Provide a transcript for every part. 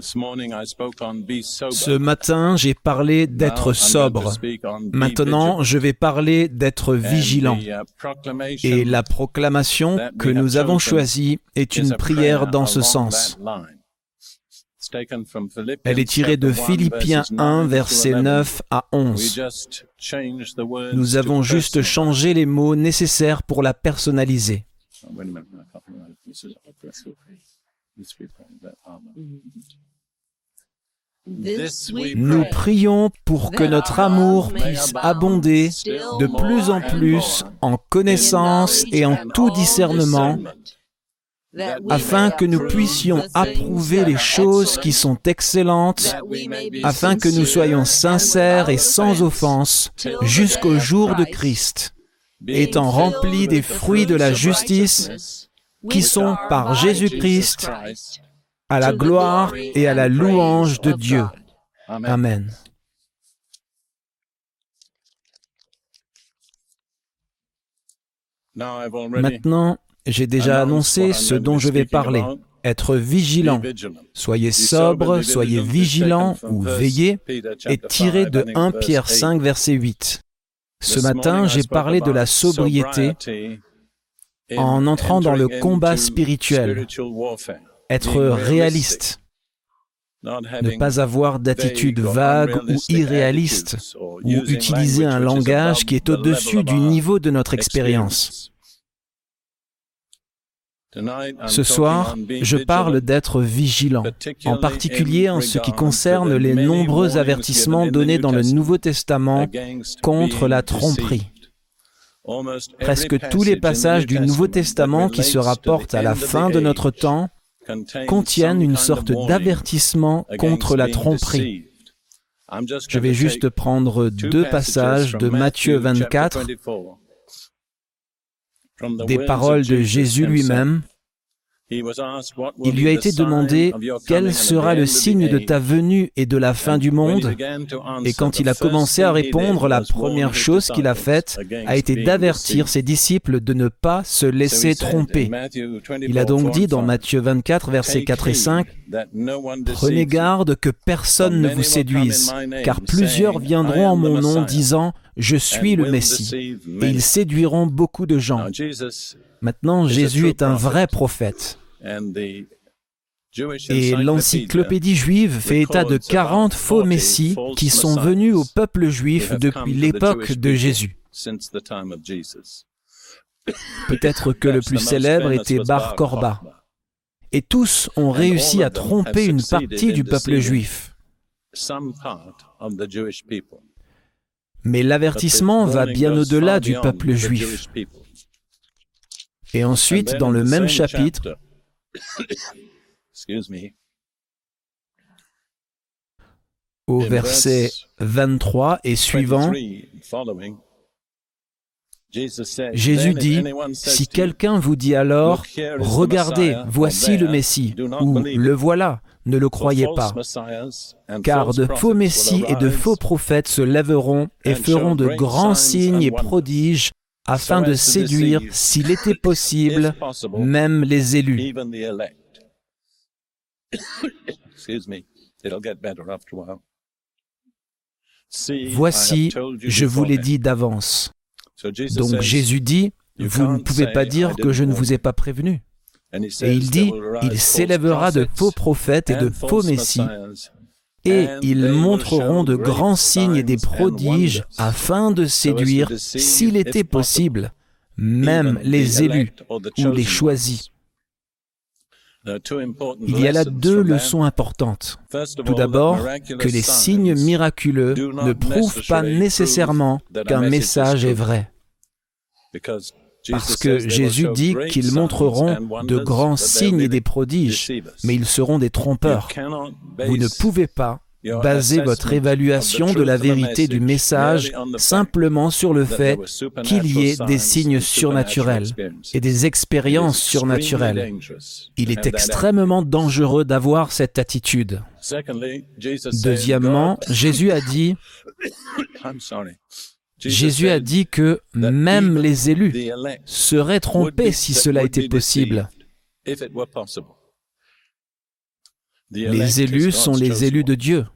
Ce matin, j'ai parlé d'être sobre. Maintenant, je vais parler d'être vigilant. Et la proclamation que nous avons choisie est une prière dans ce sens. Elle est tirée de Philippiens 1, versets 9 à 11. Nous avons juste changé les mots nécessaires pour la personnaliser. Nous prions pour que notre amour puisse abonder de plus en plus en connaissance et en tout discernement, afin que nous puissions approuver les choses qui sont excellentes, afin que nous soyons sincères et sans offense jusqu'au jour de Christ, étant remplis des fruits de la justice qui sont par Jésus-Christ à la gloire et à la louange de Dieu. Amen. Maintenant, j'ai déjà annoncé ce dont je vais parler. Être vigilant. Soyez sobre, soyez vigilant ou veillez est tiré de 1 Pierre 5, verset 8. Ce matin, j'ai parlé de la sobriété en entrant dans le combat spirituel, être réaliste, ne pas avoir d'attitude vague ou irréaliste, ou utiliser un langage qui est au-dessus du niveau de notre expérience. Ce soir, je parle d'être vigilant, en particulier en ce qui concerne les nombreux avertissements donnés dans le Nouveau Testament contre la tromperie. Presque tous les passages du Nouveau Testament qui se rapportent à la fin de notre temps contiennent une sorte d'avertissement contre la tromperie. Je vais juste prendre deux passages de Matthieu 24, des paroles de Jésus lui-même, il lui a été demandé quel sera le signe de ta venue et de la fin du monde. Et quand il a commencé à répondre, la première chose qu'il a faite a été d'avertir ses disciples de ne pas se laisser tromper. Il a donc dit dans Matthieu 24, versets 4 et 5, Prenez garde que personne ne vous séduise, car plusieurs viendront en mon nom disant, Je suis le Messie, et ils séduiront beaucoup de gens. Maintenant, Jésus est un vrai prophète. Et l'encyclopédie juive fait état de 40 faux messies qui sont venus au peuple juif depuis l'époque de Jésus. Peut-être que le plus célèbre était Bar Korba. Et tous ont réussi à tromper une partie du peuple juif. Mais l'avertissement va bien au-delà du peuple juif. Et ensuite, dans le même chapitre, au verset 23 et suivant, Jésus dit, si quelqu'un vous dit alors, regardez, voici le Messie, ou le voilà, ne le croyez pas, car de faux Messies et de faux prophètes se lèveront et feront de grands signes et prodiges afin de séduire, s'il était possible, même les élus. Voici, je vous l'ai dit d'avance. Donc Jésus dit, vous ne pouvez pas dire que je ne vous ai pas prévenu. Et il dit, il s'élèvera de faux prophètes et de faux messies et ils montreront de grands signes et des prodiges afin de séduire, s'il était possible, même les élus ou les choisis. Il y a là deux leçons importantes. Tout d'abord, que les signes miraculeux ne prouvent pas nécessairement qu'un message est vrai. Parce que Jésus dit qu'ils montreront de grands signes et des prodiges, mais ils seront des trompeurs. Vous ne pouvez pas baser votre évaluation de la vérité du message simplement sur le fait qu'il y ait des signes surnaturels et des expériences surnaturelles. Il est extrêmement dangereux d'avoir cette attitude. Deuxièmement, Jésus a dit, Jésus a dit que même les élus seraient trompés si cela était possible. Les élus sont les élus de Dieu.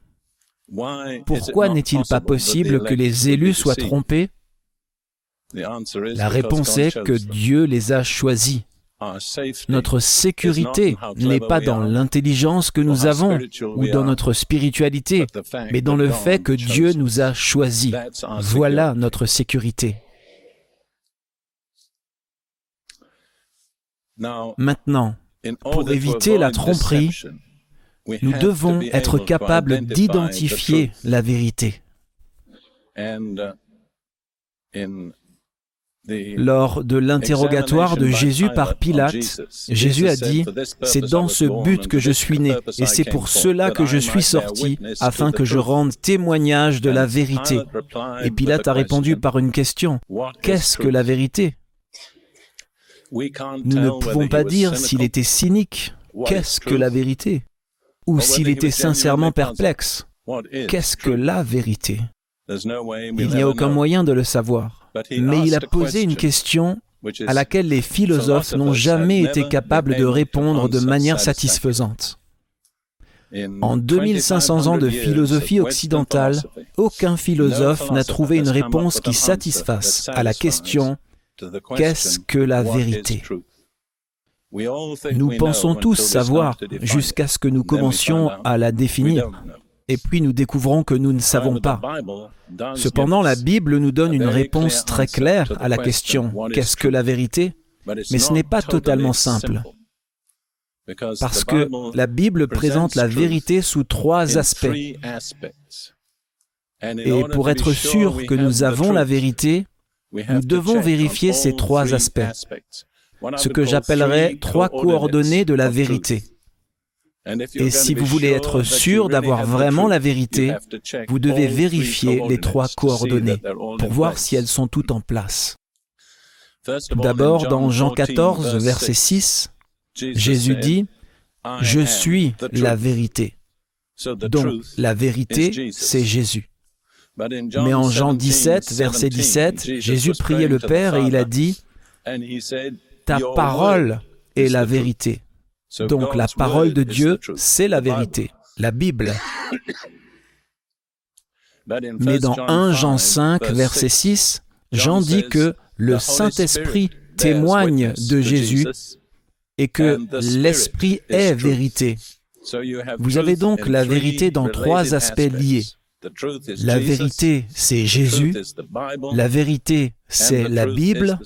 Pourquoi n'est-il pas possible que les élus soient trompés? La réponse est que Dieu les a choisis. Notre sécurité n'est pas dans l'intelligence que nous avons ou dans notre spiritualité, mais dans le fait que Dieu nous a choisis. Voilà notre sécurité. Maintenant, pour éviter la tromperie, nous devons être capables d'identifier la vérité. Lors de l'interrogatoire de Jésus par Pilate, Jésus a dit, C'est dans ce but que je suis né, et c'est pour cela que je suis sorti, afin que je rende témoignage de la vérité. Et Pilate a répondu par une question, Qu'est-ce que la vérité? Nous ne pouvons pas dire s'il était cynique, Qu'est-ce que la vérité? Ou s'il était sincèrement perplexe, Qu'est-ce que la vérité? Il n'y a aucun moyen de le savoir mais il a posé une question à laquelle les philosophes n'ont jamais été capables de répondre de manière satisfaisante. En 2500 ans de philosophie occidentale, aucun philosophe n'a trouvé une réponse qui satisfasse à la question Qu'est-ce que la vérité? Nous pensons tous savoir jusqu'à ce que nous commencions à la définir et puis nous découvrons que nous ne savons pas. Cependant, la Bible nous donne une réponse très claire à la question qu'est-ce que la vérité? Mais ce n'est pas totalement simple. Parce que la Bible présente la vérité sous trois aspects. Et pour être sûr que nous avons la vérité, nous devons vérifier ces trois aspects, ce que j'appellerais trois coordonnées de la vérité. Et si vous voulez être sûr d'avoir vraiment la vérité, vous devez vérifier les trois coordonnées pour voir si elles sont toutes en place. D'abord, dans Jean 14, verset 6, Jésus dit, Je suis la vérité. Donc, la vérité, c'est Jésus. Mais en Jean 17, verset 17, Jésus priait le Père et il a dit, Ta parole est la vérité. Donc la parole de Dieu, c'est la vérité, la Bible. Mais dans 1 Jean 5, verset 6, Jean dit que le Saint-Esprit témoigne de Jésus et que l'Esprit est vérité. Vous avez donc la vérité dans trois aspects liés. La vérité, c'est Jésus. La vérité, c'est la Bible.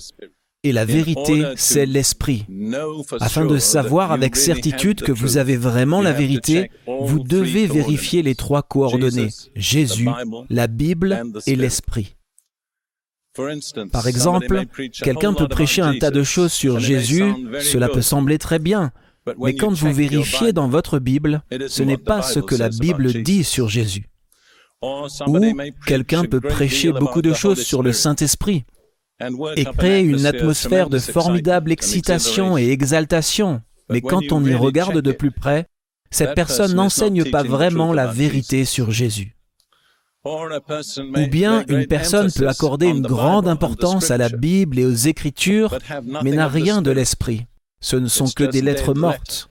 Et la vérité, c'est l'esprit. Afin de savoir avec certitude que vous avez vraiment la vérité, vous devez vérifier les trois coordonnées, Jésus, la Bible et l'esprit. Par exemple, quelqu'un peut prêcher un tas de choses sur Jésus, cela peut sembler très bien, mais quand vous vérifiez dans votre Bible, ce n'est pas ce que la Bible dit sur Jésus. Ou quelqu'un peut prêcher beaucoup de choses sur le Saint-Esprit, et crée une atmosphère de formidable excitation et exaltation. Mais quand on y regarde de plus près, cette personne n'enseigne pas vraiment la vérité sur Jésus. Ou bien une personne peut accorder une grande importance à la Bible et aux Écritures, mais n'a rien de l'Esprit. Ce ne sont que des lettres mortes.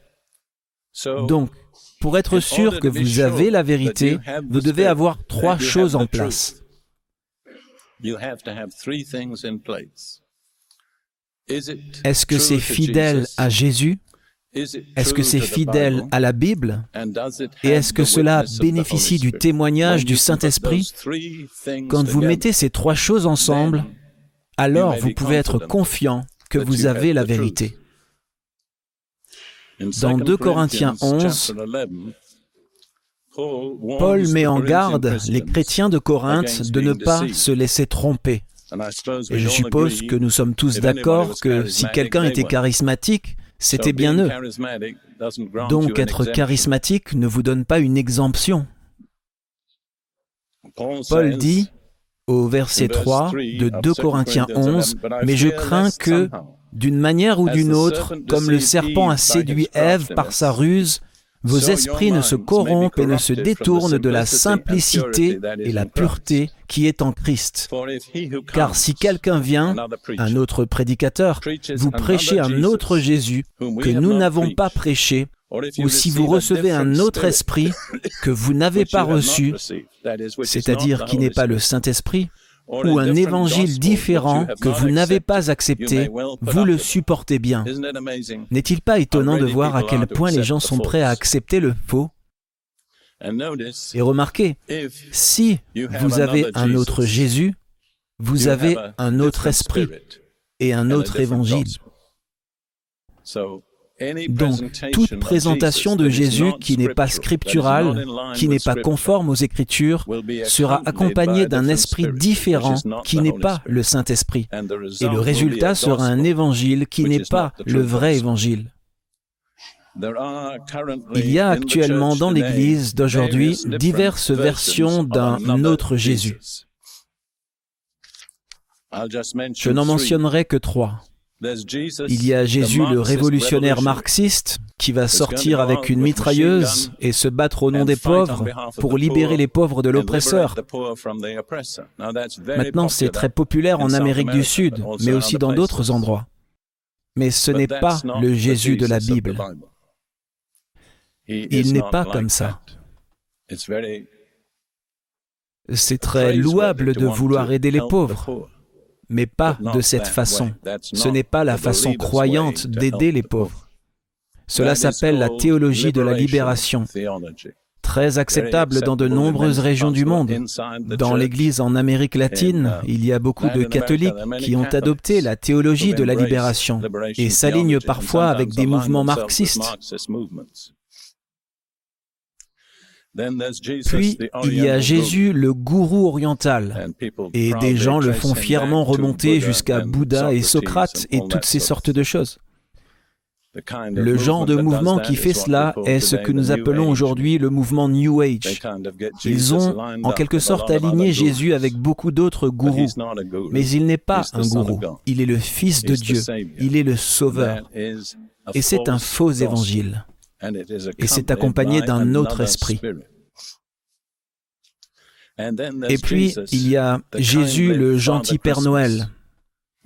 Donc, pour être sûr que vous avez la vérité, vous devez avoir trois choses en place. Est-ce que c'est fidèle à Jésus? Est-ce que c'est fidèle à la Bible? Et est-ce que cela bénéficie du témoignage du Saint-Esprit? Quand vous mettez ces trois choses ensemble, alors vous pouvez être confiant que vous avez la vérité. Dans 2 Corinthiens 11, Paul met en garde les chrétiens de Corinthe de ne pas se laisser tromper. Et je suppose que nous sommes tous d'accord que si quelqu'un était charismatique, c'était bien eux. Donc être charismatique ne vous donne pas une exemption. Paul dit au verset 3 de 2 Corinthiens 11, Mais je crains que, d'une manière ou d'une autre, comme le serpent a séduit Ève par sa ruse, vos esprits ne se corrompent et ne se détournent de la simplicité et la pureté qui est en Christ. Car si quelqu'un vient, un autre prédicateur, vous prêchez un autre Jésus que nous n'avons pas prêché, ou si vous recevez un autre esprit que vous n'avez pas reçu, c'est-à-dire qui n'est pas le Saint-Esprit, ou un évangile différent que vous n'avez pas accepté, vous le supportez bien. N'est-il pas étonnant de voir à quel point les gens sont prêts à accepter le faux? Et remarquez, si vous avez un autre Jésus, vous avez un autre esprit et un autre évangile. Donc, toute présentation de Jésus qui n'est pas scripturale, qui n'est pas conforme aux Écritures, sera accompagnée d'un esprit différent qui n'est pas le Saint-Esprit. Et le résultat sera un évangile qui n'est pas le vrai évangile. Il y a actuellement dans l'Église d'aujourd'hui diverses versions d'un autre Jésus. Je n'en mentionnerai que trois. Il y a Jésus le révolutionnaire marxiste qui va sortir avec une mitrailleuse et se battre au nom des pauvres pour libérer les pauvres de l'oppresseur. Maintenant, c'est très populaire en Amérique du Sud, mais aussi dans d'autres endroits. Mais ce n'est pas le Jésus de la Bible. Il n'est pas comme ça. C'est très louable de vouloir aider les pauvres mais pas de cette façon. Ce n'est pas la façon croyante d'aider les pauvres. Cela s'appelle la théologie de la libération, très acceptable dans de nombreuses régions du monde. Dans l'Église en Amérique latine, il y a beaucoup de catholiques qui ont adopté la théologie de la libération et s'alignent parfois avec des mouvements marxistes. Puis il y a Jésus, le gourou oriental, et des gens le font fièrement remonter jusqu'à Bouddha et Socrate et toutes ces sortes de choses. Le genre de mouvement qui fait cela est ce que nous appelons aujourd'hui le mouvement New Age. Ils ont en quelque sorte aligné Jésus avec beaucoup d'autres gourous, mais il n'est pas un gourou, il est le Fils de Dieu, il est le Sauveur, et c'est un faux évangile et c'est accompagné d'un autre esprit. Et puis, il y a Jésus, le gentil Père Noël,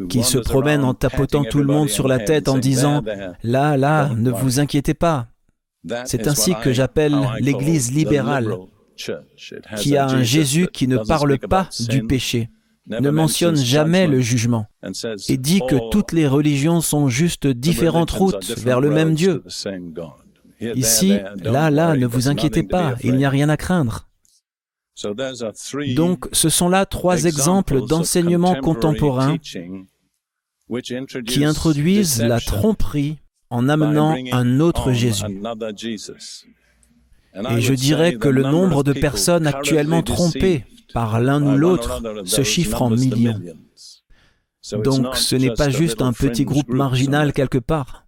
qui se promène en tapotant tout le monde sur la tête en disant ⁇ Là, là, ne vous inquiétez pas ⁇ C'est ainsi que j'appelle l'Église libérale, qui a un Jésus qui ne parle pas du péché, ne mentionne jamais le jugement, et dit que toutes les religions sont juste différentes routes vers le même Dieu. Ici, là, là, ne vous inquiétez pas, il n'y a rien à craindre. Donc, ce sont là trois exemples d'enseignements contemporains qui introduisent la tromperie en amenant un autre Jésus. Et je dirais que le nombre de personnes actuellement trompées par l'un ou l'autre se chiffre en millions. Donc ce n'est pas juste un petit groupe marginal quelque part.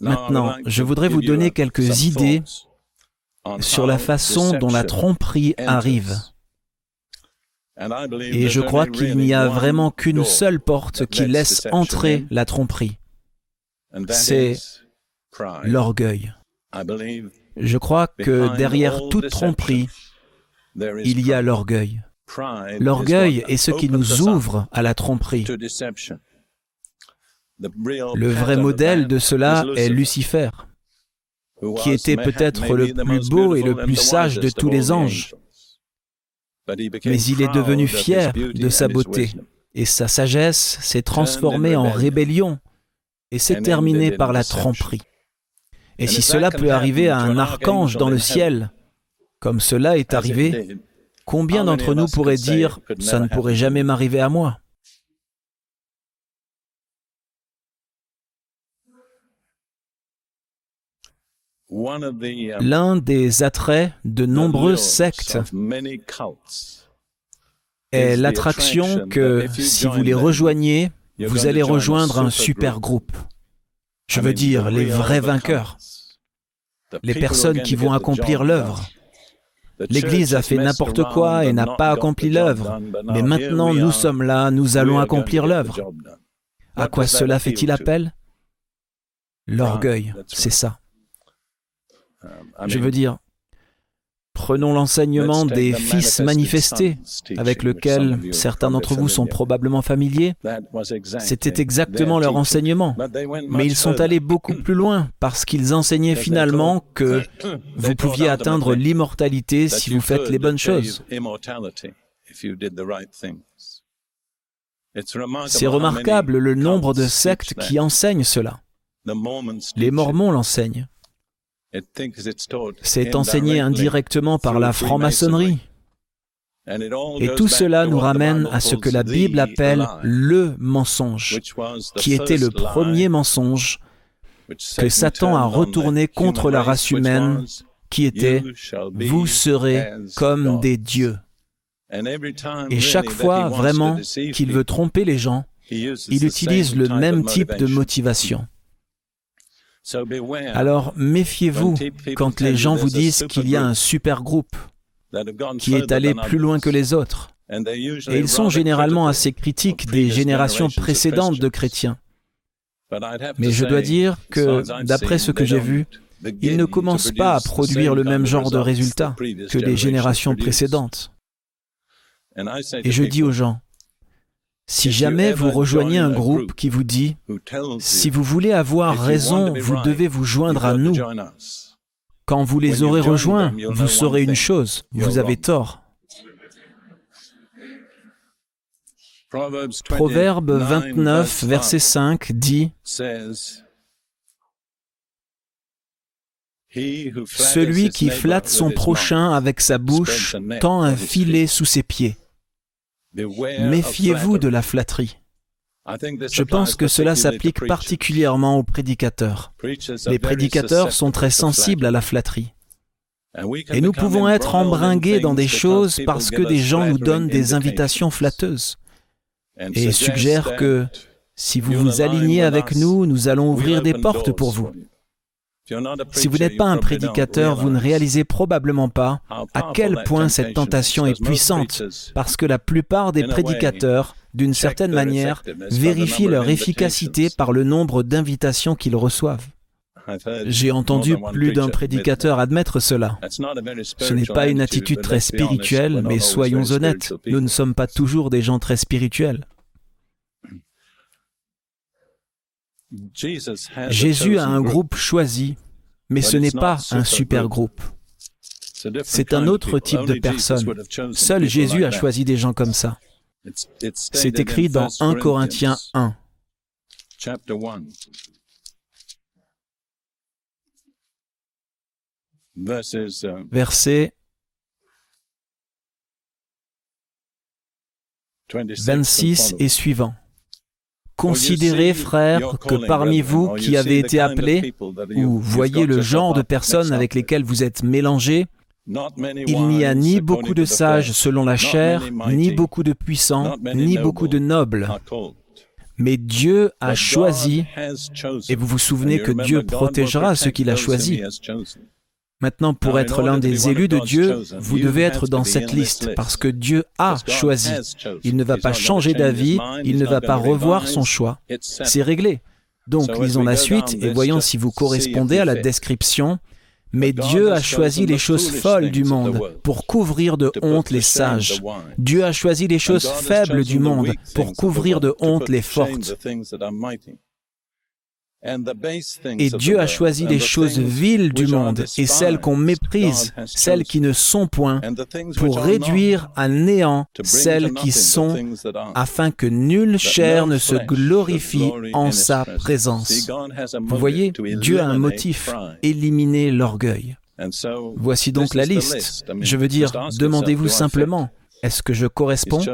Maintenant, je voudrais vous donner quelques idées sur la façon dont la tromperie arrive. Et je crois qu'il n'y a vraiment qu'une seule porte qui laisse entrer la tromperie. C'est l'orgueil. Je crois que derrière toute tromperie, il y a l'orgueil. L'orgueil est ce qui nous ouvre à la tromperie. Le vrai modèle de cela est Lucifer, qui était peut-être le plus beau et le plus sage de tous les anges. Mais il est devenu fier de sa beauté, et sa sagesse s'est transformée en rébellion et s'est terminée par la tromperie. Et si cela peut arriver à un archange dans le ciel, comme cela est arrivé, combien d'entre nous pourraient dire ⁇ ça ne pourrait jamais m'arriver à moi ?⁇ L'un des attraits de nombreuses sectes est l'attraction que si vous les rejoignez, vous allez rejoindre un super groupe. Je veux dire les vrais vainqueurs, les personnes qui vont accomplir l'œuvre. L'Église a fait n'importe quoi et n'a pas accompli l'œuvre, mais maintenant nous sommes là, nous allons accomplir l'œuvre. À quoi cela fait-il appel? L'orgueil, c'est ça. Je veux dire, Prenons l'enseignement des fils manifestés, avec lequel certains d'entre vous sont probablement familiers. C'était exactement leur enseignement. Mais ils sont allés beaucoup plus loin parce qu'ils enseignaient finalement que vous pouviez atteindre l'immortalité si vous faites les bonnes choses. C'est remarquable le nombre de sectes qui enseignent cela. Les Mormons l'enseignent. C'est enseigné indirectement par la franc-maçonnerie. Et tout cela nous ramène à ce que la Bible appelle le mensonge, qui était le premier mensonge que Satan a retourné contre la race humaine, qui était ⁇ Vous serez comme des dieux ⁇ Et chaque fois vraiment qu'il veut tromper les gens, il utilise le même type de motivation. Alors méfiez-vous quand les gens vous disent qu'il y a un super groupe qui est allé plus loin que les autres. Et ils sont généralement assez critiques des générations précédentes de chrétiens. Mais je dois dire que, d'après ce que j'ai vu, ils ne commencent pas à produire le même genre de résultats que les générations précédentes. Et je dis aux gens, si jamais vous rejoignez un groupe qui vous dit, si vous voulez avoir raison, vous devez vous joindre à nous, quand vous les aurez rejoints, vous saurez une chose, vous avez tort. Proverbe 29, verset 5 dit, Celui qui flatte son prochain avec sa bouche tend un filet sous ses pieds. Méfiez-vous de la flatterie. Je pense que cela s'applique particulièrement aux prédicateurs. Les prédicateurs sont très sensibles à la flatterie. Et nous pouvons être embringués dans des choses parce que des gens nous donnent des invitations flatteuses et suggèrent que si vous vous alignez avec nous, nous allons ouvrir des portes pour vous. Si vous n'êtes pas un prédicateur, vous ne réalisez probablement pas à quel point cette tentation est puissante, parce que la plupart des prédicateurs, d'une certaine manière, vérifient leur efficacité par le nombre d'invitations qu'ils reçoivent. J'ai entendu plus d'un prédicateur admettre cela. Ce n'est pas une attitude très spirituelle, mais soyons honnêtes, nous ne sommes pas toujours des gens très spirituels. Jésus a un groupe choisi, mais ce n'est pas un super groupe. C'est un autre type de personne. Seul Jésus a choisi des gens comme ça. C'est écrit dans 1 Corinthiens 1. Verset 26 et suivant. Considérez, frères, que parmi vous qui avez été appelés, ou voyez le genre de personnes avec lesquelles vous êtes mélangés, il n'y a ni beaucoup de sages selon la chair, ni beaucoup de puissants, ni beaucoup de nobles. Mais Dieu a choisi, et vous vous souvenez que Dieu protégera ceux qu'il a choisis. Maintenant, pour être l'un des élus de Dieu, vous devez être dans cette liste parce que Dieu a choisi. Il ne va pas changer d'avis, il ne va pas revoir son choix. C'est réglé. Donc, lisons la suite et voyons si vous correspondez à la description. Mais Dieu a choisi les choses folles du monde pour couvrir de honte les sages. Dieu a choisi les choses faibles du monde pour couvrir de honte les fortes. Et Dieu a choisi les choses viles du monde et celles qu'on méprise, celles qui ne sont point, pour réduire à néant celles qui sont, afin que nulle chair ne se glorifie en sa présence. Vous voyez, Dieu a un motif, éliminer l'orgueil. Voici donc la liste. Je veux dire, demandez-vous simplement, est-ce que je corresponds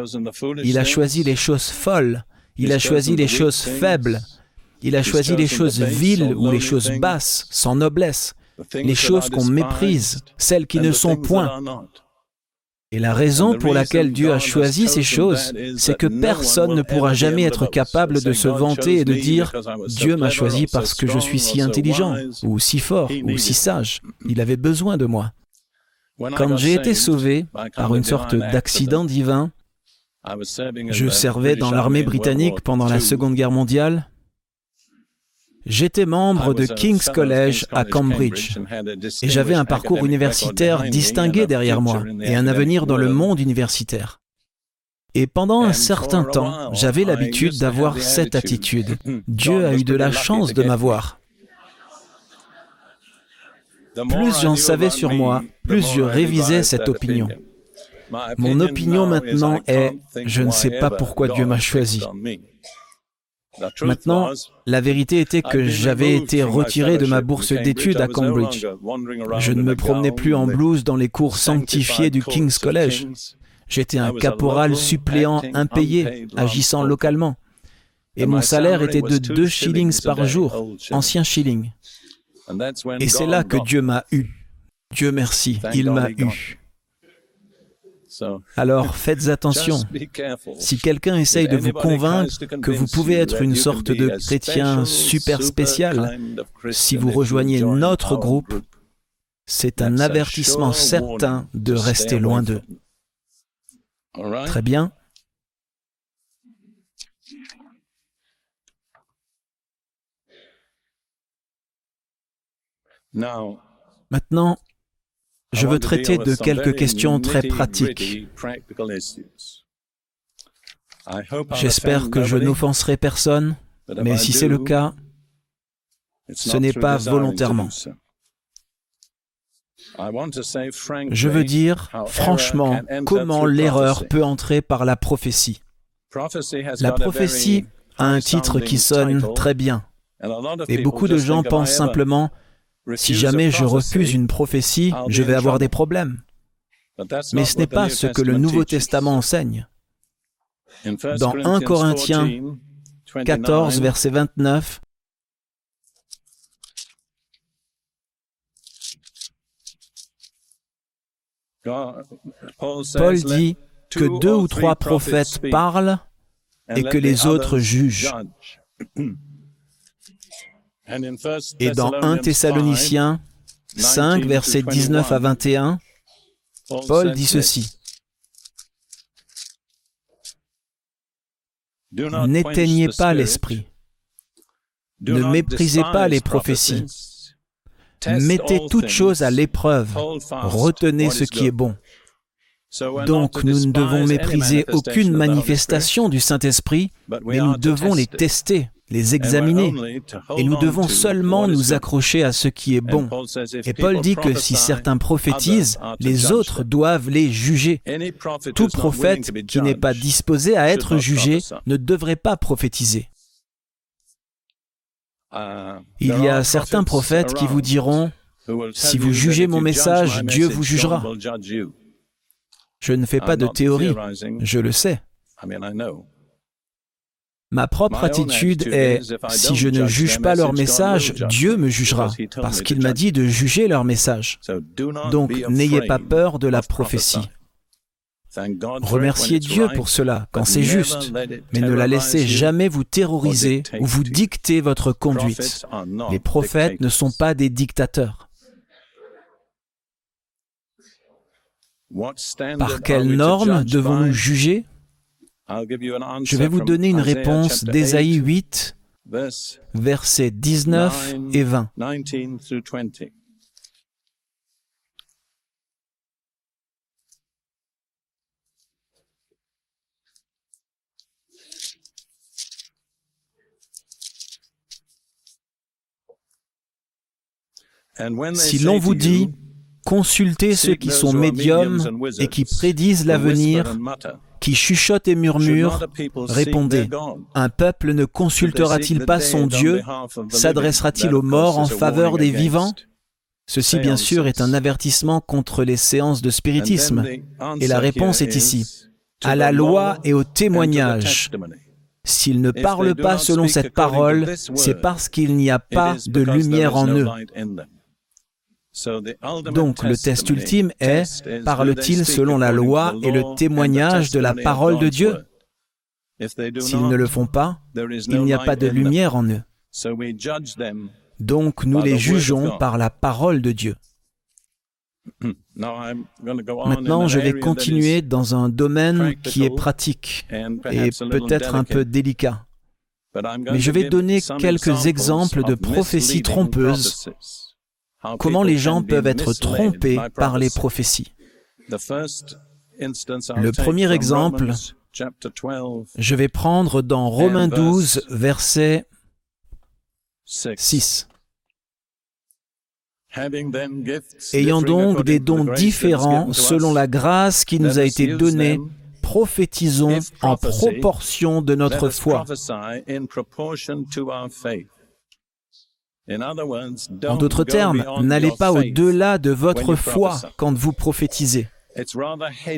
Il a choisi les choses folles, il a choisi les choses faibles, il a choisi les choses viles ou les choses basses, sans noblesse, les choses qu'on méprise, celles qui ne sont point. Et la raison pour laquelle Dieu a choisi ces choses, c'est que personne ne pourra jamais être capable de se vanter et de dire ⁇ Dieu m'a choisi parce que je suis si intelligent, ou si fort, ou si sage. Il avait besoin de moi. Quand j'ai été sauvé par une sorte d'accident divin, je servais dans l'armée britannique pendant la Seconde Guerre mondiale, J'étais membre de King's College à Cambridge et j'avais un parcours universitaire distingué derrière moi et un avenir dans le monde universitaire. Et pendant un certain temps, j'avais l'habitude d'avoir cette attitude. Dieu a eu de la chance de m'avoir. Plus j'en savais sur moi, plus je révisais cette opinion. Mon opinion maintenant est, je ne sais pas pourquoi Dieu m'a choisi. Maintenant, la vérité était que j'avais été retiré de ma bourse d'études à Cambridge. Je ne me promenais plus en blouse dans les cours sanctifiés du King's College. J'étais un caporal suppléant impayé, agissant localement. Et mon salaire était de 2 shillings par jour, ancien shilling. Et c'est là que Dieu m'a eu. Dieu merci, il m'a eu. Alors faites attention. Si quelqu'un essaye de vous convaincre que vous pouvez être une sorte de chrétien super spécial, si vous rejoignez notre groupe, c'est un avertissement certain de rester loin d'eux. Très bien. Maintenant, je veux traiter de quelques questions très pratiques. J'espère que je n'offenserai personne, mais si c'est le cas, ce n'est pas volontairement. Je veux dire, franchement, comment l'erreur peut entrer par la prophétie. La prophétie a un titre qui sonne très bien. Et beaucoup de gens pensent simplement, si jamais je refuse une prophétie, je vais avoir des problèmes. Mais ce n'est pas ce que le Nouveau Testament enseigne. Dans 1 Corinthiens 14, verset 29, Paul dit que deux ou trois prophètes parlent et que les autres jugent. Et dans 1 Thessaloniciens 5, versets 19 à 21, Paul dit ceci. N'éteignez pas l'esprit. Ne méprisez pas les prophéties. Mettez toutes choses à l'épreuve. Retenez ce qui est bon. Donc nous ne devons mépriser aucune manifestation du Saint-Esprit, mais nous devons les tester les examiner. Et nous devons seulement nous accrocher à ce qui est bon. Et Paul dit que si certains prophétisent, les autres doivent les juger. Tout prophète qui n'est pas disposé à être jugé ne devrait pas prophétiser. Il y a certains prophètes qui vous diront, si vous jugez mon message, Dieu vous jugera. Je ne fais pas de théorie, je le sais. Ma propre attitude est, si je ne juge pas leur message, Dieu me. jugera, parce qu'il m'a dit de juger leur message. Donc n'ayez pas peur de la prophétie. Remerciez Dieu pour cela quand c'est juste, mais ne la laissez jamais vous terroriser ou vous dicter votre conduite. Les prophètes ne sont pas des dictateurs. Par quelles normes devons-nous juger? Je vais vous donner une réponse d'Ésaïe 8, versets 19 et 20. Si l'on vous dit, consultez ceux qui sont médiums et qui prédisent l'avenir, qui chuchote et murmure, répondez, un peuple ne consultera-t-il pas son Dieu? S'adressera-t-il aux morts en faveur des vivants? Ceci, bien sûr, est un avertissement contre les séances de spiritisme. Et la réponse est ici, à la loi et au témoignage. S'ils ne parlent pas selon cette parole, c'est parce qu'il n'y a pas de lumière en eux. Donc le test ultime est, parle-t-il selon la loi et le témoignage de la parole de Dieu? S'ils ne le font pas, il n'y a pas de lumière en eux. Donc nous les jugeons par la parole de Dieu. Maintenant, je vais continuer dans un domaine qui est pratique et peut-être un peu délicat. Mais je vais donner quelques exemples de prophéties trompeuses, comment les gens peuvent être trompés par les prophéties. Le premier exemple, je vais prendre dans Romains 12, verset 6. Ayant donc des dons différents selon la grâce qui nous a été donnée, prophétisons en proportion de notre foi. En d'autres termes, n'allez pas au-delà de votre foi quand vous prophétisez.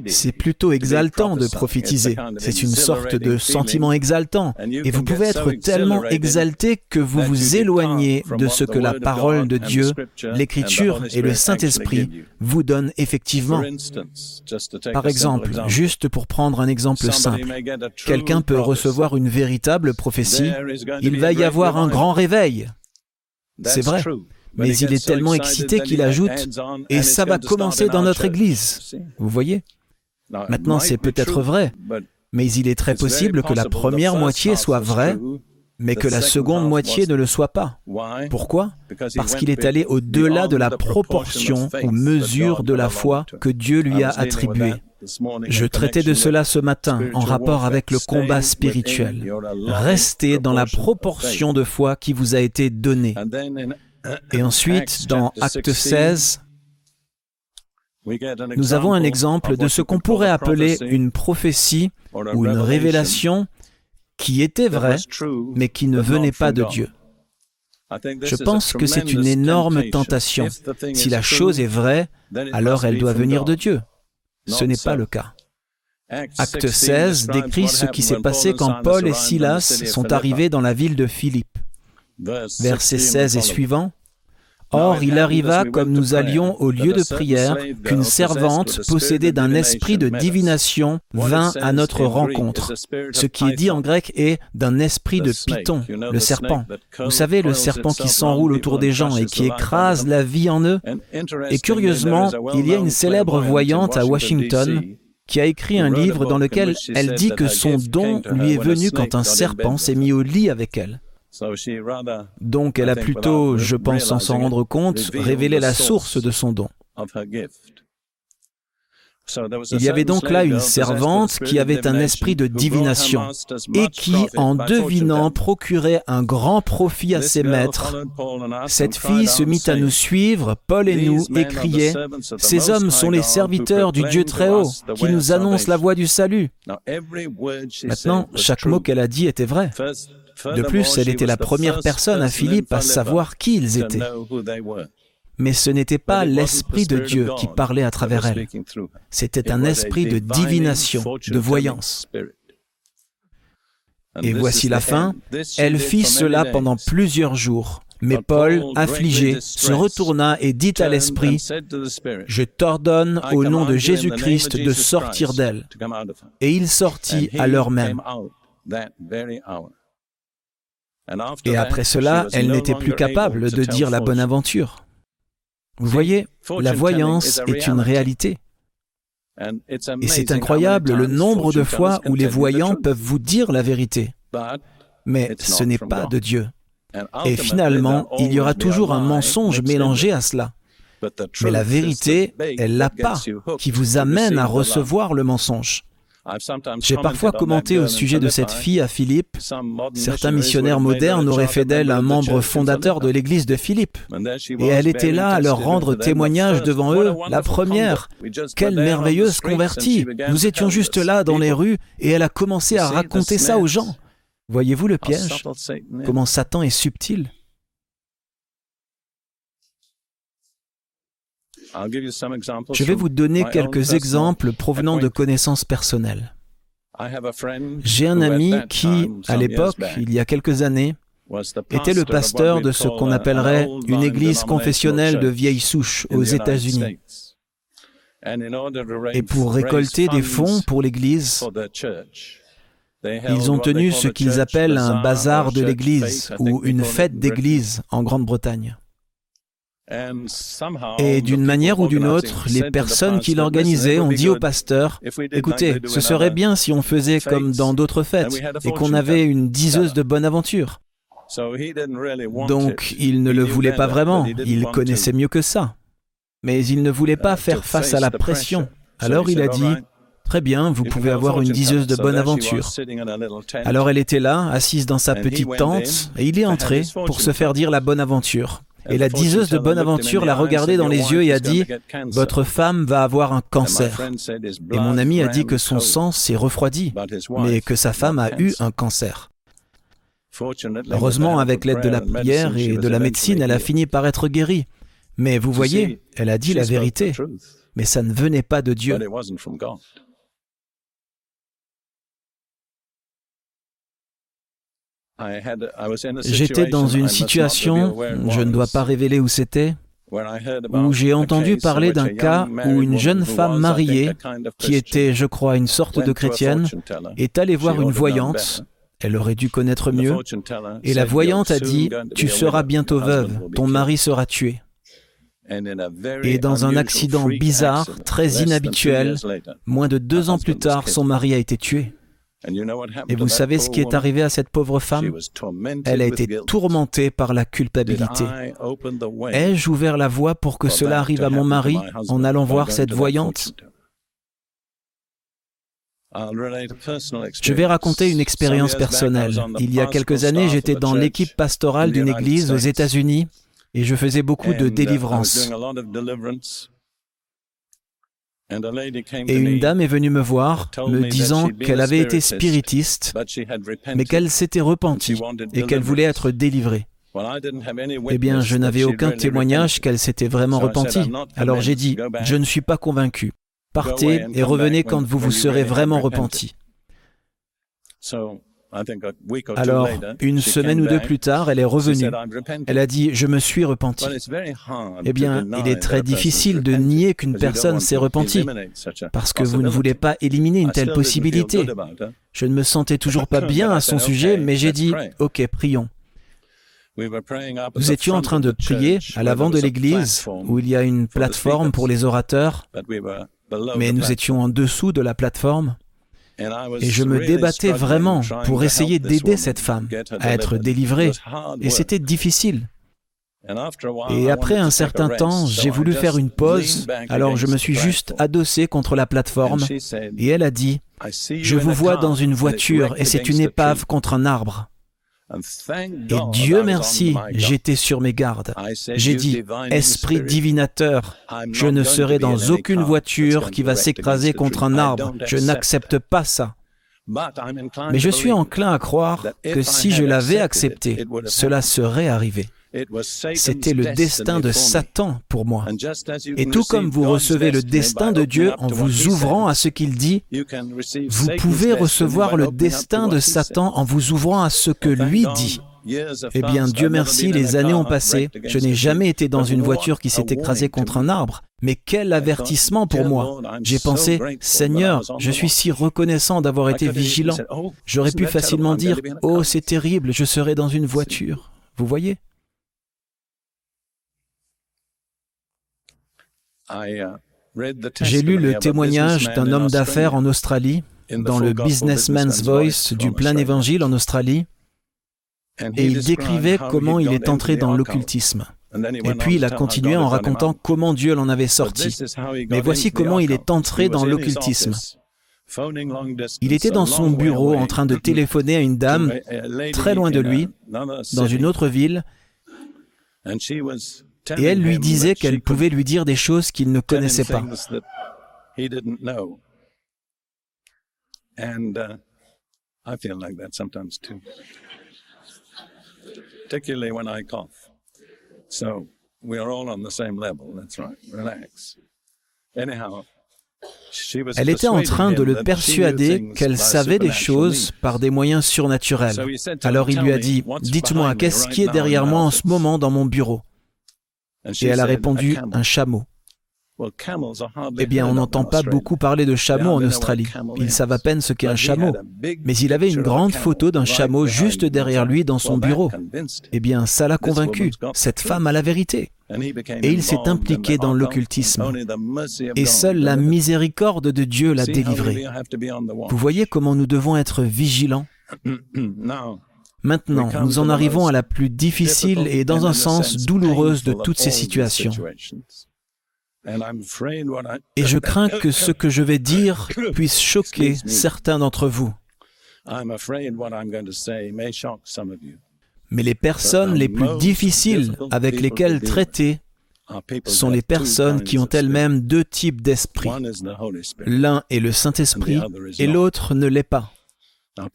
C'est plutôt exaltant de prophétiser. C'est une sorte de sentiment exaltant. Et vous pouvez être tellement exalté que vous vous éloignez de ce que la parole de Dieu, l'Écriture et le Saint-Esprit vous donnent effectivement. Par exemple, juste pour prendre un exemple simple, quelqu'un peut recevoir une véritable prophétie. Il va y avoir un grand réveil. C'est vrai. mais il est tellement excité qu'il ajoute ⁇ Et ça va commencer dans notre Église ⁇ Vous voyez? Maintenant, c'est peut-être vrai, mais il est très possible que la première moitié soit vraie, mais que la seconde moitié ne le soit pas. Pourquoi? Parce qu'il est allé au-delà de la proportion ou mesure de la foi que Dieu lui a attribuée. Je traitais de cela ce matin en rapport avec le combat spirituel. Restez dans la proportion de foi qui vous a été donnée. Et ensuite, dans Acte 16, nous avons un exemple de ce qu'on pourrait appeler une prophétie ou une révélation qui était vraie, mais qui ne venait pas de Dieu. Je pense que c'est une énorme tentation. Si la chose est vraie, alors elle doit venir de Dieu. Ce n'est pas le cas. Acte 16 décrit ce qui s'est passé quand Paul et Silas sont arrivés dans la ville de Philippe. Verset 16 et suivant. Or, il arriva, comme nous allions au lieu de prière, qu'une servante, possédée d'un esprit de divination, vint à notre rencontre. Ce qui est dit en grec est d'un esprit de python, le serpent. Vous savez, le serpent qui s'enroule autour des gens et qui écrase la vie en eux. Et curieusement, il y a une célèbre voyante à Washington qui a écrit un livre dans lequel elle dit que son don lui est venu quand un serpent s'est mis au lit avec elle. Donc elle a plutôt, je pense sans s'en rendre compte, révélé la source de son don. Il y avait donc là une servante qui avait un esprit de divination et qui, en devinant, procurait un grand profit à ses maîtres. Cette fille se mit à nous suivre, Paul et nous, et criait, Ces hommes sont les serviteurs du Dieu très haut, qui nous annoncent la voie du salut. Maintenant, chaque mot qu'elle a dit était vrai. De plus, elle était la première personne à Philippe à savoir qui ils étaient. Mais ce n'était pas l'Esprit de Dieu qui parlait à travers elle. C'était un esprit de divination, de voyance. Et voici la fin. Elle fit cela pendant plusieurs jours. Mais Paul, affligé, se retourna et dit à l'Esprit, Je t'ordonne au nom de Jésus-Christ de sortir d'elle. Et il sortit à l'heure même. Et après cela, elle n'était plus capable de dire la bonne aventure. Vous voyez, la voyance est une réalité. Et c'est incroyable le nombre de fois où les voyants peuvent vous dire la vérité. Mais ce n'est pas de Dieu. Et finalement, il y aura toujours un mensonge mélangé à cela. Mais la vérité est l'appât qui vous amène à recevoir le mensonge. J'ai parfois commenté au sujet de cette fille à Philippe. Certains missionnaires modernes auraient fait d'elle un membre fondateur de l'église de Philippe. Et elle était là à leur rendre témoignage devant eux, la première. Quelle merveilleuse convertie. Nous étions juste là dans les rues et elle a commencé à raconter ça aux gens. Voyez-vous le piège? Comment Satan est subtil Je vais vous donner quelques exemples provenant de connaissances personnelles. J'ai un ami qui, à l'époque, il y a quelques années, était le pasteur de ce qu'on appellerait une église confessionnelle de vieille souche aux États-Unis. Et pour récolter des fonds pour l'église, ils ont tenu ce qu'ils appellent un bazar de l'église ou une fête d'église en Grande-Bretagne. Et d'une manière ou d'une autre, les personnes qui l'organisaient ont dit au pasteur, écoutez, ce serait bien si on faisait comme dans d'autres fêtes et qu'on avait une diseuse de bonne aventure. Donc, il ne le voulait pas vraiment, il connaissait mieux que ça. Mais il ne voulait pas faire face à la pression. Alors il a dit, Très bien, vous pouvez avoir une diseuse de bonne aventure. Alors elle était là, assise dans sa petite tente, et il est entré pour se faire dire la bonne aventure. Et la diseuse de bonne aventure l'a regardé dans les yeux et a dit, Votre femme va avoir un cancer. Et mon ami a dit que son sang s'est refroidi, mais que sa femme a eu un cancer. Heureusement, avec l'aide de la prière et de la médecine, elle a fini par être guérie. Mais vous voyez, elle a dit la vérité, mais ça ne venait pas de Dieu. J'étais dans une situation, je ne dois pas révéler où c'était, où j'ai entendu parler d'un cas où une jeune femme mariée, qui était, je crois, une sorte de chrétienne, est allée voir une voyante. Elle aurait dû connaître mieux. Et la voyante a dit, Tu seras bientôt veuve, ton mari sera tué. Et dans un accident bizarre, très inhabituel, moins de deux ans plus tard, son mari a été tué. Et vous savez ce qui est arrivé à cette pauvre femme? Elle a été tourmentée par la culpabilité. Ai-je ouvert la voie pour que cela arrive à mon mari en allant voir cette voyante? je vais raconter une expérience personnelle. Il y a quelques années, j'étais dans l'équipe pastorale d'une église aux États-Unis et je faisais beaucoup de uh, délivrance. Et une dame est venue me voir, me disant qu'elle avait été spiritiste, mais qu'elle s'était repentie et qu'elle voulait être délivrée. Eh bien, je n'avais aucun témoignage qu'elle s'était vraiment repentie. Alors j'ai dit, je ne suis pas convaincu. Partez et revenez quand vous vous serez vraiment repenti. Alors, une semaine ou deux plus tard, elle est revenue. Elle a dit, je me suis repenti. Eh bien, il est très difficile de nier qu'une personne s'est repentie, parce que vous ne voulez pas éliminer une telle possibilité. Je ne me sentais toujours pas bien à son sujet, mais j'ai dit, OK, prions. Nous étions en train de prier à l'avant de l'église, où il y a une plateforme pour les orateurs, mais nous étions en dessous de la plateforme. Et je me débattais vraiment pour essayer d'aider cette femme à être délivrée. Et c'était difficile. Et après un certain temps, j'ai voulu faire une pause, alors je me suis juste adossé contre la plateforme et elle a dit, Je vous vois dans une voiture et c'est une épave contre un arbre. Et Dieu merci, j'étais sur mes gardes. J'ai dit, Esprit divinateur, je ne serai dans aucune voiture qui va s'écraser contre un arbre. Je n'accepte pas ça. Mais je suis enclin à croire que si je l'avais accepté, cela serait arrivé. C'était le destin de Satan pour moi. Et tout comme vous recevez le destin de Dieu en vous ouvrant à ce qu'il dit, vous pouvez recevoir le destin de Satan en vous ouvrant à ce que lui dit. Eh bien, Dieu merci, les années ont passé. Je n'ai jamais été dans une voiture qui s'est écrasée contre un arbre. Mais quel avertissement pour moi. J'ai pensé, Seigneur, je suis si reconnaissant d'avoir été vigilant. J'aurais pu facilement dire, Oh, c'est terrible, je serai dans une voiture. Vous voyez? J'ai lu le témoignage d'un homme d'affaires en Australie, dans le Businessman's Voice du plein évangile en Australie, et il décrivait comment il est entré dans l'occultisme. Et puis il a continué en racontant comment Dieu l'en avait sorti. Mais voici comment il est entré dans l'occultisme. Il était dans son bureau en train de téléphoner à une dame très loin de lui, dans une autre ville, et elle lui disait qu'elle pouvait lui dire des choses qu'il ne connaissait pas. Elle était en train de le persuader qu'elle savait des choses par des moyens surnaturels. Alors il lui a dit, Dites-moi, qu'est-ce qui est derrière moi en ce moment dans mon bureau? Et elle a répondu un chameau. Eh bien, on n'entend pas beaucoup parler de chameau en Australie. Ils savent à peine ce qu'est un chameau. Mais il avait une grande photo d'un chameau juste derrière lui dans son bureau. Eh bien, ça l'a convaincu. Cette femme a la vérité. Et il s'est impliqué dans l'occultisme. Et seule la miséricorde de Dieu l'a délivré. Vous voyez comment nous devons être vigilants? Maintenant, nous en arrivons à la plus difficile et dans un sens douloureuse de toutes ces situations. Et je crains que ce que je vais dire puisse choquer certains d'entre vous. Mais les personnes les plus difficiles avec lesquelles traiter sont les personnes qui ont elles-mêmes deux types d'esprit. L'un est le Saint-Esprit et l'autre ne l'est pas.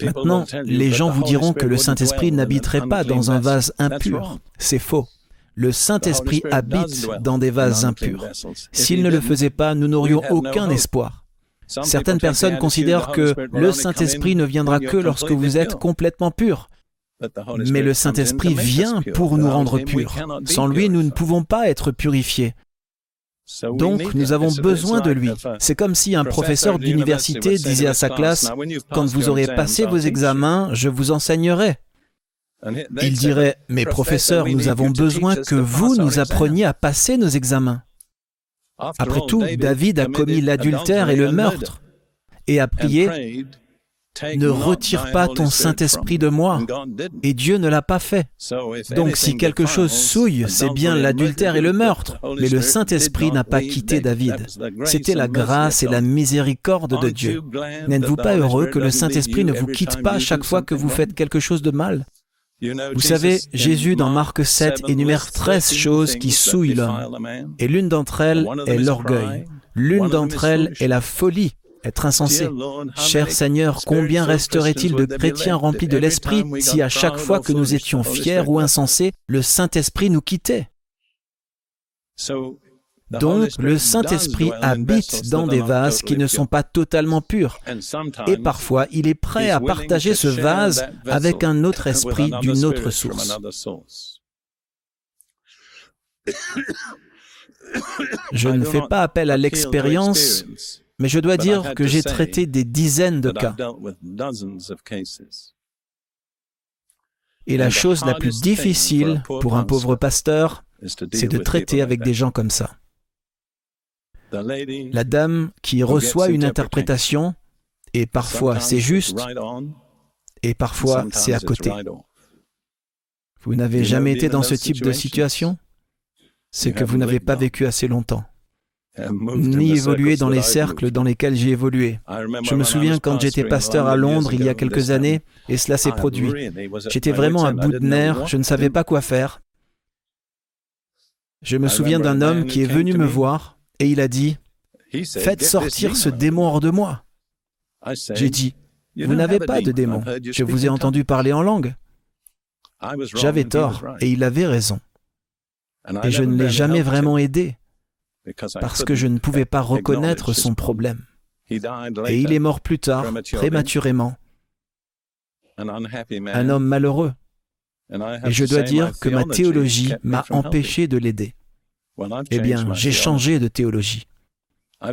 Maintenant, les gens vous diront que le Saint-Esprit n'habiterait pas dans un vase impur. C'est faux. Le Saint-Esprit habite dans des vases impurs. S'il ne le faisait pas, nous n'aurions aucun espoir. Certaines personnes considèrent que le Saint-Esprit ne viendra que lorsque vous êtes complètement pur. Mais le Saint-Esprit vient pour nous rendre purs. Sans lui, nous ne pouvons pas être purifiés. Donc, nous avons besoin de lui. C'est comme si un professeur d'université disait à sa classe, Quand vous aurez passé vos examens, je vous enseignerai. Il dirait, Mais professeur, nous avons besoin que vous nous appreniez à passer nos examens. Après tout, David a commis l'adultère et le meurtre et a prié ne retire pas ton Saint-Esprit de moi. Et Dieu ne l'a pas fait. Donc si quelque chose souille, c'est bien l'adultère et le meurtre. Mais le Saint-Esprit n'a pas quitté David. C'était la grâce et la miséricorde de Dieu. N'êtes-vous pas heureux que le Saint-Esprit ne vous quitte pas chaque fois que vous faites quelque chose de mal? Vous savez, Jésus dans Marc 7 énumère 13 choses qui souillent l'homme. Et l'une d'entre elles est l'orgueil. L'une d'entre elles est la folie être insensé. Cher Seigneur, combien resterait-il de chrétiens remplis de l'Esprit si à chaque fois que nous étions fiers ou insensés, le Saint-Esprit nous quittait? Donc le Saint-Esprit habite dans des vases qui ne sont pas totalement purs. Et parfois, il est prêt à partager ce vase avec un autre esprit d'une autre source. Je ne fais pas appel à l'expérience mais je dois dire que j'ai traité des dizaines de cas. Et la chose la plus difficile pour un pauvre pasteur, c'est de traiter avec des gens comme ça. La dame qui reçoit une interprétation, et parfois c'est juste, et parfois c'est à côté. Vous n'avez jamais été dans ce type de situation? C'est que vous n'avez pas vécu assez longtemps ni évolué dans les cercles dans lesquels j'ai évolué. Je me souviens quand j'étais pasteur à Londres il y a quelques années, et cela s'est produit. J'étais vraiment à bout de nerfs, je ne savais pas quoi faire. Je me souviens d'un homme qui est venu me voir, et il a dit, Faites sortir ce démon hors de moi. J'ai dit, Vous n'avez pas de démon, je vous ai entendu parler en langue. J'avais tort, et il avait raison. Et je ne l'ai jamais vraiment aidé parce que je ne pouvais pas reconnaître son problème. Et il est mort plus tard, prématurément. Un homme malheureux. Et je dois dire que ma théologie m'a empêché de l'aider. Eh bien, j'ai changé de théologie.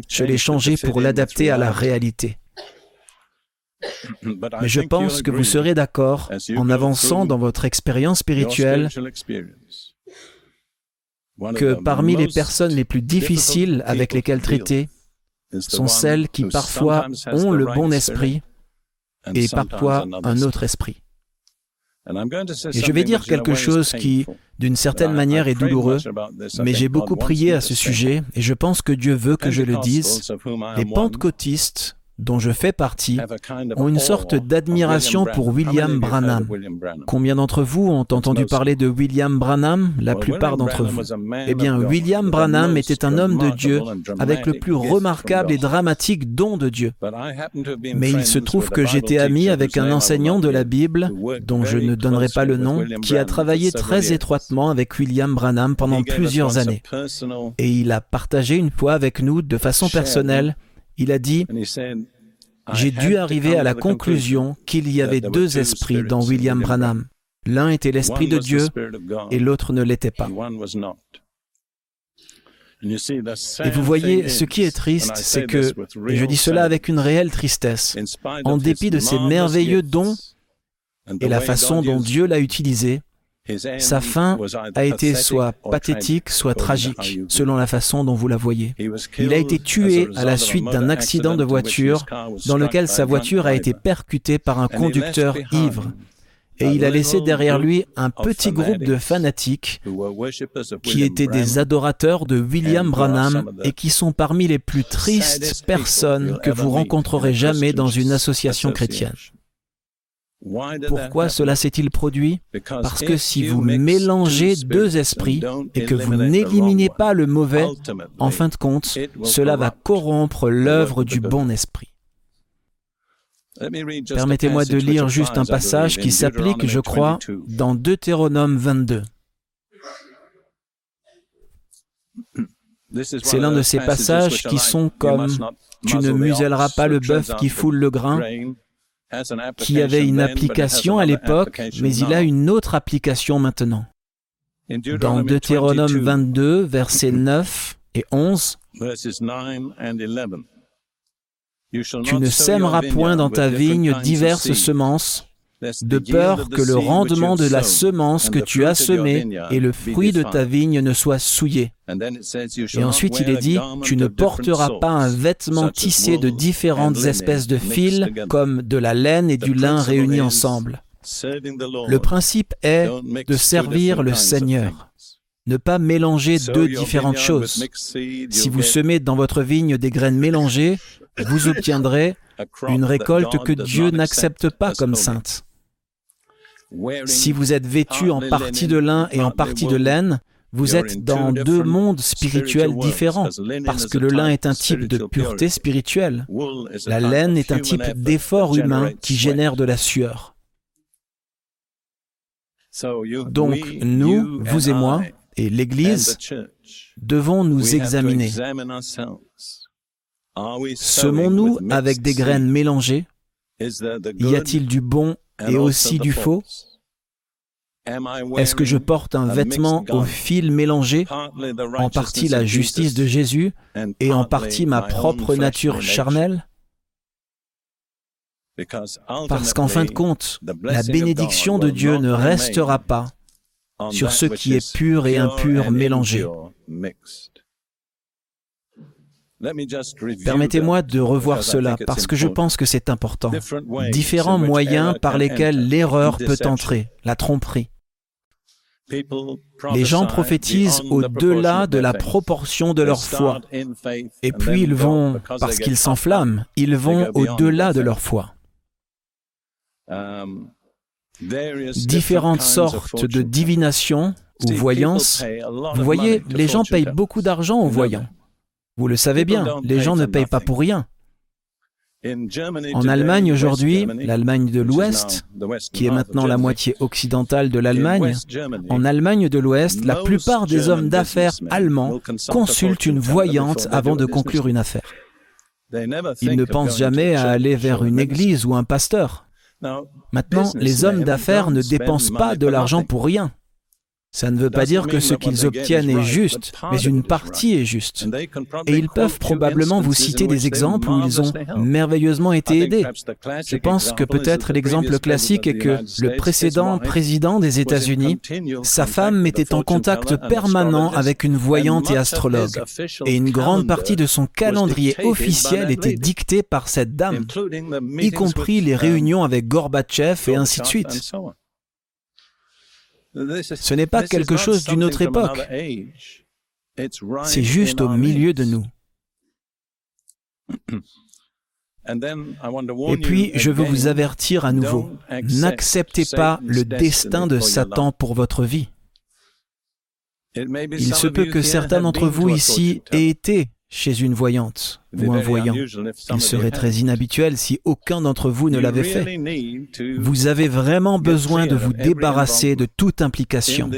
Je l'ai changé pour l'adapter à la réalité. Mais je pense que vous serez d'accord en avançant dans votre expérience spirituelle que parmi les personnes les plus difficiles avec lesquelles traiter sont celles qui parfois ont le bon esprit et parfois un autre esprit. Et je vais dire quelque chose qui, d'une certaine manière, est douloureux, mais j'ai beaucoup prié à ce sujet et je pense que Dieu veut que je le dise. Les pentecôtistes dont je fais partie, ont une sorte d'admiration pour William Branham? Combien d'entre vous ont entendu parler de William Branham? La plupart d'entre vous. Eh bien, William Branham était un homme de Dieu avec le plus remarquable et dramatique don de Dieu. Mais il se trouve que j'étais ami avec un enseignant de la Bible, dont je ne donnerai pas le nom, qui a travaillé très étroitement avec William Branham pendant plusieurs années. Et il a partagé une fois avec nous de façon personnelle il a dit, j'ai dû arriver à la conclusion qu'il y avait deux esprits dans William Branham. L'un était l'esprit de Dieu et l'autre ne l'était pas. Et vous voyez, ce qui est triste, c'est que, et je dis cela avec une réelle tristesse, en dépit de ses merveilleux dons et la façon dont Dieu l'a utilisé, sa fin a été soit pathétique, soit tragique, selon la façon dont vous la voyez. Il a été tué à la suite d'un accident de voiture dans lequel sa voiture a été percutée par un conducteur ivre. Et il a laissé derrière lui un petit groupe de fanatiques qui étaient des adorateurs de William Branham et qui sont parmi les plus tristes personnes que vous rencontrerez jamais dans une association chrétienne. Pourquoi cela s'est-il produit? Parce que si vous mélangez deux esprits et que vous n'éliminez pas le mauvais, en fin de compte, cela va corrompre l'œuvre du bon esprit. Permettez-moi de lire juste un passage qui s'applique, je crois, dans Deutéronome 22. C'est l'un de ces passages qui sont comme ⁇ Tu ne muselleras pas le bœuf qui foule le grain ⁇ qui avait une application à l'époque, mais il a une autre application maintenant. Dans Deutéronome 22, versets 9 et 11, tu ne sèmeras point dans ta vigne diverses semences, de peur que le rendement de la semence que tu as semée et le fruit de ta vigne ne soit souillé. Et ensuite il est dit, tu ne porteras pas un vêtement tissé de différentes espèces de fils, comme de la laine et du lin réunis ensemble. Le principe est de servir le Seigneur. Ne pas mélanger deux différentes choses. Si vous semez dans votre vigne des graines mélangées, vous obtiendrez une récolte que Dieu n'accepte pas comme sainte. Si vous êtes vêtu en partie de lin et en partie de laine, vous êtes dans deux mondes spirituels différents, parce que le lin est un type de pureté spirituelle. La laine est un type d'effort humain qui génère de la sueur. Donc, nous, vous et moi, et l'Église, devons nous examiner. Semons-nous avec des graines mélangées? Y a-t-il du bon et aussi du faux. Est-ce que je porte un vêtement au fil mélangé, en partie la justice de Jésus et en partie ma propre nature charnelle? Parce qu'en fin de compte, la bénédiction de Dieu ne restera pas sur ce qui est pur et impur mélangé. Permettez-moi de revoir cela parce que je pense que c'est important. Différents moyens par lesquels l'erreur peut entrer, la tromperie. Les gens prophétisent au-delà de la proportion de leur foi. Et puis ils vont, parce qu'ils s'enflamment, ils vont au-delà de leur foi. Différentes sortes de divination ou voyance. Vous voyez, les gens payent beaucoup d'argent aux voyants. Vous le savez bien, les gens ne payent pas pour rien. En Allemagne aujourd'hui, l'Allemagne de l'Ouest, qui est maintenant la moitié occidentale de l'Allemagne, en Allemagne de l'Ouest, la plupart des hommes d'affaires allemands consultent une voyante avant de conclure une affaire. Ils ne pensent jamais à aller vers une église ou un pasteur. Maintenant, les hommes d'affaires ne dépensent pas de l'argent pour rien. Ça ne veut pas dire que ce qu'ils obtiennent est juste, mais une partie est juste. Et ils peuvent probablement vous citer des exemples où ils ont merveilleusement été aidés. Je pense que peut-être l'exemple classique est que le précédent président des États-Unis, sa femme était en contact permanent avec une voyante et astrologue. Et une grande partie de son calendrier officiel était dicté par cette dame, y compris les réunions avec Gorbatchev et ainsi de suite. Ce n'est pas quelque chose d'une autre époque. C'est juste au milieu de nous. Et puis, je veux vous avertir à nouveau, n'acceptez pas le destin de Satan pour votre vie. Il se peut que certains d'entre vous ici aient été chez une voyante ou un voyant. Il serait très inhabituel si aucun d'entre vous ne l'avait fait. Vous avez vraiment besoin de vous débarrasser de toute implication.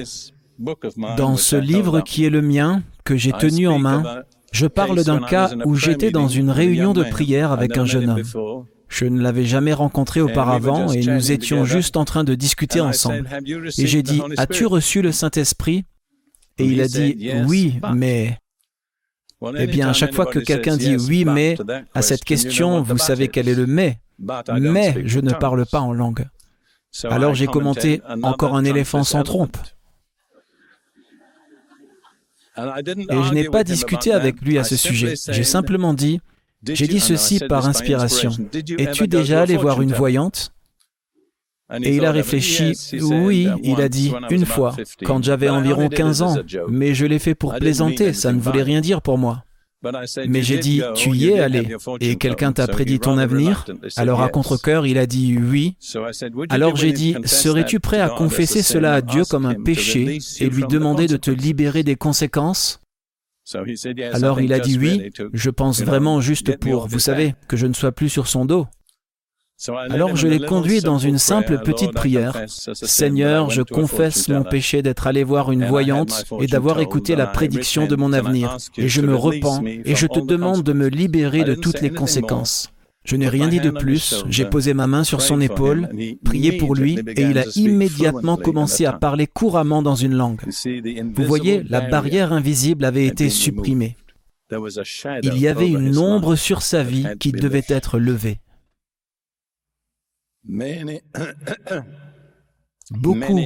Dans ce livre qui est le mien, que j'ai tenu en main, je parle d'un cas où j'étais dans une réunion de prière avec un jeune homme. Je ne l'avais jamais rencontré auparavant et nous étions juste en train de discuter ensemble. Et j'ai dit, As-tu reçu le Saint-Esprit? Et il a dit, Oui, mais Eh bien, à chaque fois que quelqu'un dit oui, mais à cette question, vous savez quel est le mais. Mais je ne parle pas en langue. Alors j'ai commenté encore un éléphant sans trompe. Et je n'ai pas discuté avec lui à ce sujet. J'ai simplement dit, j'ai dit ceci par inspiration. Es-tu déjà allé voir une voyante? Et il a réfléchi, oui, il a dit, une fois, quand j'avais environ 15 ans, mais je l'ai fait pour plaisanter, ça ne voulait rien dire pour moi. Mais j'ai dit, tu y es allé, et quelqu'un t'a prédit ton avenir. Alors à contre-coeur, il a dit oui. Alors j'ai dit, serais-tu prêt à confesser cela à Dieu comme un péché et lui demander de te libérer des conséquences? Alors il a dit oui, je pense vraiment juste pour, vous savez, que je ne sois plus sur son dos. Alors je l'ai conduit dans une simple petite prière. Seigneur, je confesse mon péché d'être allé voir une voyante et d'avoir écouté la prédiction de mon avenir. Et je me repens et je te demande de me libérer de toutes les conséquences. Je n'ai rien dit de plus, j'ai posé ma main sur son épaule, prié pour lui, et il a immédiatement commencé à parler couramment dans une langue. Vous voyez, la barrière invisible avait été supprimée. Il y avait une ombre sur sa vie qui devait être levée. Beaucoup,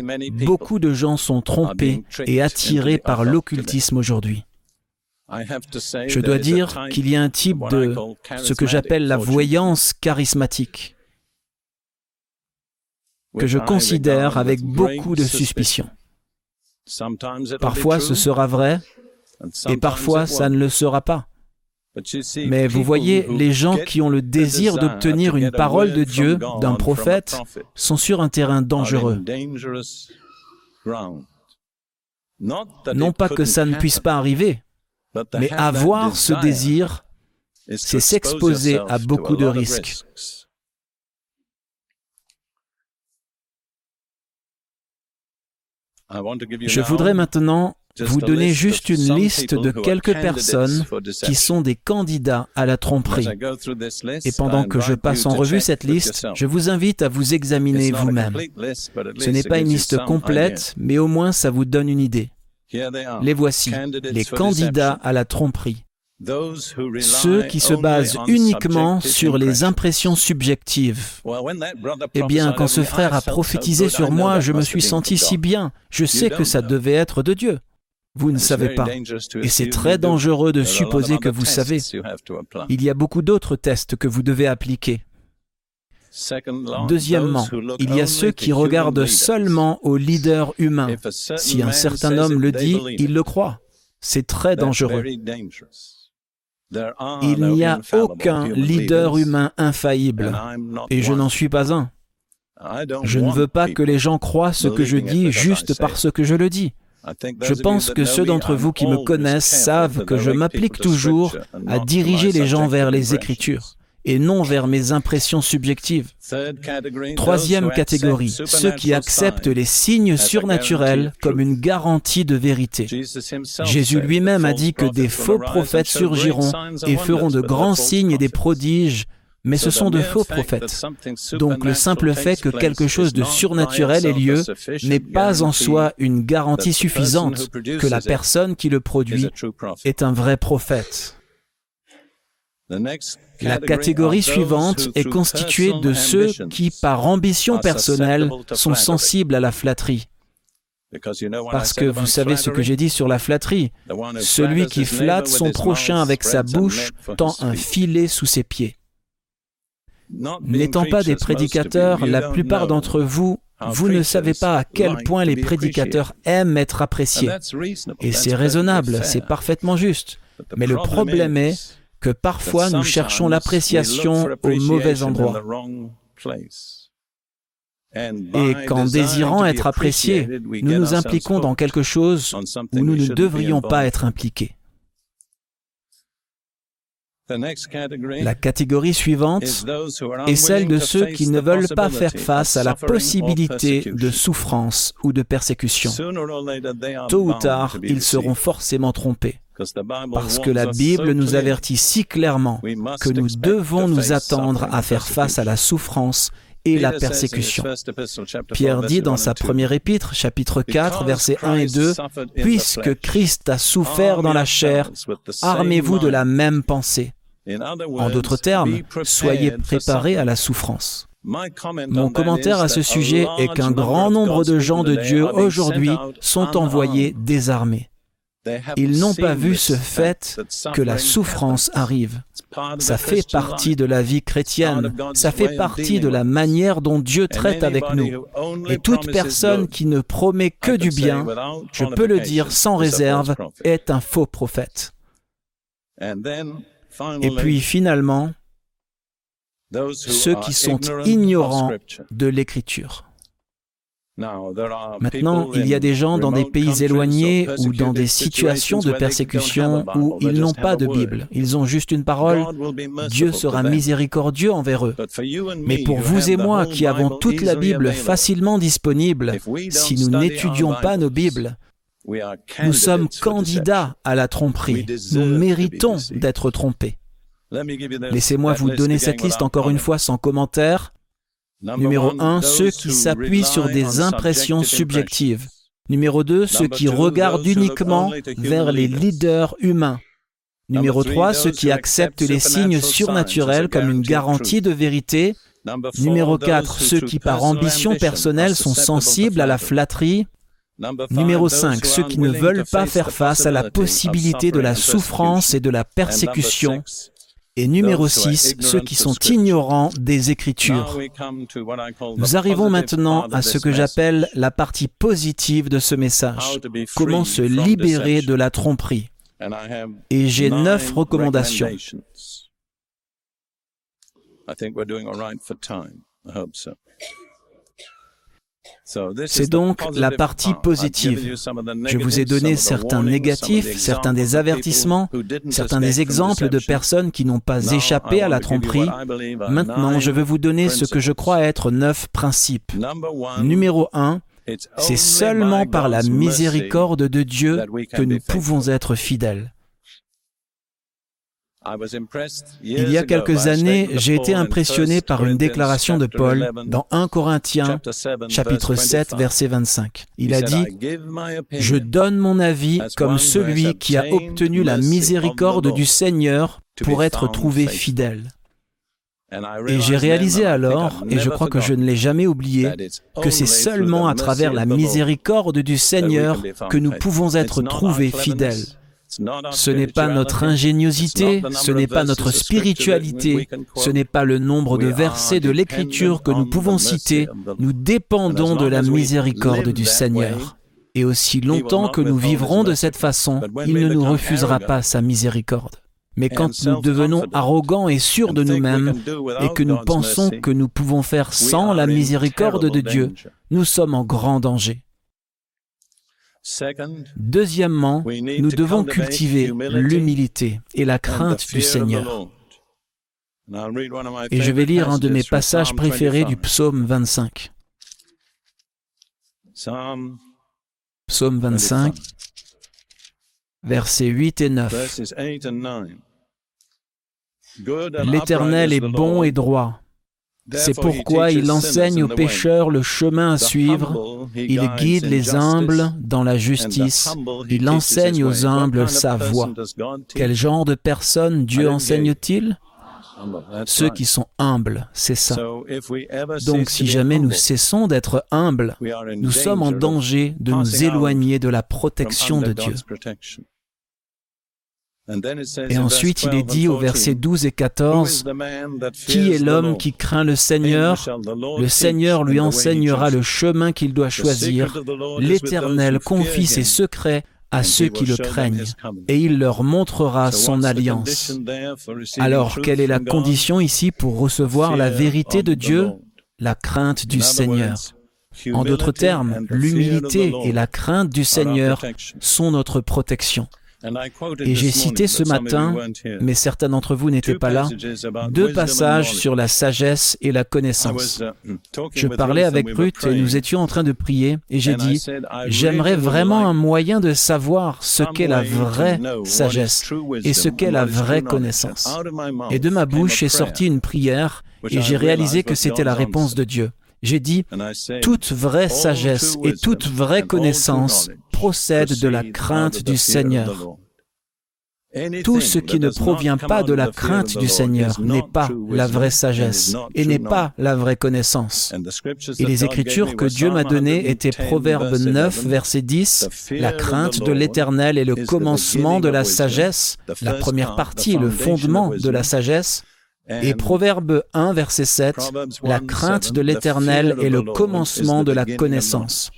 beaucoup de gens sont trompés et attirés par l'occultisme aujourd'hui. Je dois dire qu'il y a un type de ce que j'appelle la voyance charismatique, que je considère avec beaucoup de suspicion. Parfois ce sera vrai et parfois ça ne le sera pas. Mais vous voyez, les gens qui ont le désir d'obtenir une parole de Dieu d'un prophète sont sur un terrain dangereux. Non pas que ça ne puisse pas arriver, mais avoir ce désir, c'est s'exposer à beaucoup de risques. Je voudrais maintenant vous donner juste une liste de quelques personnes qui sont des candidats à la tromperie. Et pendant que je passe en revue cette liste, je vous invite à vous examiner vous-même. Ce n'est pas une liste complète, mais au moins ça vous donne une idée. Les voici, les candidats à la tromperie. Ceux qui se basent uniquement sur les impressions subjectives. Eh bien, quand ce frère a prophétisé sur moi, je me suis senti si bien. Je sais que ça devait être de Dieu. Vous ne savez pas. Et c'est très dangereux de supposer que vous savez. Il y a beaucoup d'autres tests que vous devez appliquer. Deuxièmement, il y a ceux qui regardent seulement au leader humain. Si un certain homme le dit, il le croit. C'est très dangereux. Il n'y a aucun leader humain infaillible, et je n'en suis pas un. Je ne veux pas que les gens croient ce que je dis juste parce que je le dis. Je pense que ceux d'entre vous qui me connaissent savent que je m'applique toujours à diriger les gens vers les Écritures et non vers mes impressions subjectives. Troisième catégorie, ceux qui acceptent les signes surnaturels comme une garantie de vérité. Jésus lui-même a dit que des faux prophètes surgiront et feront de grands signes et des prodiges mais ce sont de faux prophètes. Donc le simple fait que quelque chose de surnaturel ait lieu n'est pas en soi une garantie suffisante que la personne qui le produit est un vrai prophète. La catégorie suivante est constituée de ceux qui, par ambition personnelle, sont sensibles à la flatterie. Parce que vous savez ce que j'ai dit sur la flatterie. Celui qui flatte son prochain avec sa bouche tend un filet sous ses pieds. N'étant pas des prédicateurs, la plupart d'entre vous, vous ne savez pas à quel point les prédicateurs aiment être appréciés. Et c'est raisonnable, c'est parfaitement juste. Mais le problème est que parfois nous cherchons l'appréciation au mauvais endroit. Et qu'en désirant être appréciés, nous nous impliquons dans quelque chose où nous ne devrions pas être impliqués. La catégorie suivante est celle de ceux qui ne veulent pas faire face à la possibilité de souffrance ou de persécution. Tôt ou tard, ils seront forcément trompés. Parce que la Bible nous avertit si clairement que nous devons nous attendre à faire face à la souffrance et la persécution. Pierre dit dans sa première épître, chapitre 4, versets 1 et 2, Puisque Christ a souffert dans la chair, armez-vous de la même pensée. En d'autres termes, soyez préparés à la souffrance. Mon commentaire à ce sujet est qu'un grand nombre de gens de Dieu aujourd'hui sont envoyés désarmés. Ils n'ont pas vu ce fait que la souffrance arrive. Ça fait partie de la vie chrétienne, ça fait partie de la manière dont Dieu traite avec nous. Et toute personne qui ne promet que du bien, je peux le dire sans réserve, est un faux prophète. Et puis finalement, ceux qui sont ignorants de l'Écriture. Maintenant, il y a des gens dans des pays éloignés ou dans des situations de persécution où ils n'ont pas de Bible. Ils ont juste une parole. Dieu sera miséricordieux envers eux. Mais pour vous et moi qui avons toute la Bible facilement disponible, si nous n'étudions pas nos Bibles, nous sommes candidats à la tromperie. Nous méritons d'être trompés. Laissez-moi vous donner cette liste encore une fois sans commentaire. Numéro 1, ceux qui s'appuient sur des impressions subjectives. Numéro 2, ceux qui regardent uniquement vers les leaders humains. Numéro 3, ceux qui acceptent les signes surnaturels comme une garantie de vérité. Numéro 4, ceux qui par ambition personnelle sont sensibles à la flatterie. Numéro 5, ceux qui ne veulent pas faire face à la possibilité de la souffrance et de la persécution. Et numéro 6, ceux qui sont ignorants des Écritures. Nous arrivons maintenant à ce que j'appelle la partie positive de ce message. Comment se libérer de la tromperie. Et j'ai neuf recommandations. C'est donc la partie positive. Je vous ai donné certains négatifs, certains des avertissements, certains des exemples de personnes qui n'ont pas échappé à la tromperie. Maintenant, je veux vous donner ce que je crois être neuf principes. Numéro un, c'est seulement par la miséricorde de Dieu que nous pouvons être fidèles. Il y a quelques années, j'ai été impressionné par une déclaration de Paul dans 1 Corinthiens chapitre 7 verset 25. Il a dit, Je donne mon avis comme celui qui a obtenu la miséricorde du Seigneur pour être trouvé fidèle. Et j'ai réalisé alors, et je crois que je ne l'ai jamais oublié, que c'est seulement à travers la miséricorde du Seigneur que nous pouvons être trouvés fidèles. Ce n'est pas notre ingéniosité, ce n'est pas notre spiritualité, ce n'est pas le nombre de versets de l'Écriture que nous pouvons citer, nous dépendons de la miséricorde du Seigneur. Et aussi longtemps que nous vivrons de cette façon, il ne nous refusera pas sa miséricorde. Mais quand nous devenons arrogants et sûrs de nous-mêmes et que nous pensons que nous pouvons faire sans la miséricorde de Dieu, nous sommes en grand danger. Deuxièmement, nous devons cultiver l'humilité et la crainte du Seigneur. Et je vais lire un de mes passages préférés du psaume 25. Psaume 25, versets 8 et 9. L'Éternel est bon et droit c'est pourquoi il enseigne aux pécheurs le chemin à suivre, il guide les humbles dans la justice, il enseigne aux humbles sa voie. Quel genre de personnes Dieu enseigne-t-il? Ceux qui sont humbles, c'est ça. Donc si jamais nous cessons d'être humbles, nous sommes en danger de nous éloigner de la protection de Dieu. Et ensuite, il est dit au verset 12 et 14, Qui est l'homme qui craint le Seigneur. Le Seigneur lui enseignera le chemin qu'il doit choisir. L'Éternel confie ses secrets à ceux qui le craignent, et il leur montrera son alliance. Alors, quelle est la condition ici pour recevoir la vérité de Dieu? La crainte du Seigneur. En d'autres termes, l'humilité et la crainte du Seigneur sont notre protection. Et j'ai cité ce matin, mais certains d'entre vous n'étaient pas là, deux passages sur la sagesse et la connaissance. uh, Je parlais avec Ruth et nous étions en train de prier et j'ai dit, j'aimerais vraiment un moyen de savoir ce qu'est la vraie sagesse et ce qu'est la vraie connaissance. Et de ma bouche est sortie une prière et j'ai réalisé que c'était la réponse de Dieu. J'ai dit, toute vraie sagesse et toute vraie connaissance procèdent de la crainte du Seigneur. Tout ce qui ne provient pas de la crainte du Seigneur n'est pas la vraie sagesse et n'est pas la vraie connaissance. Et les écritures que Dieu m'a données étaient Proverbe 9, verset 10, La crainte de l'Éternel est le commencement de la sagesse, la première partie, le fondement de la sagesse, et Proverbe 1, verset 7, La crainte de l'Éternel est le commencement de la connaissance.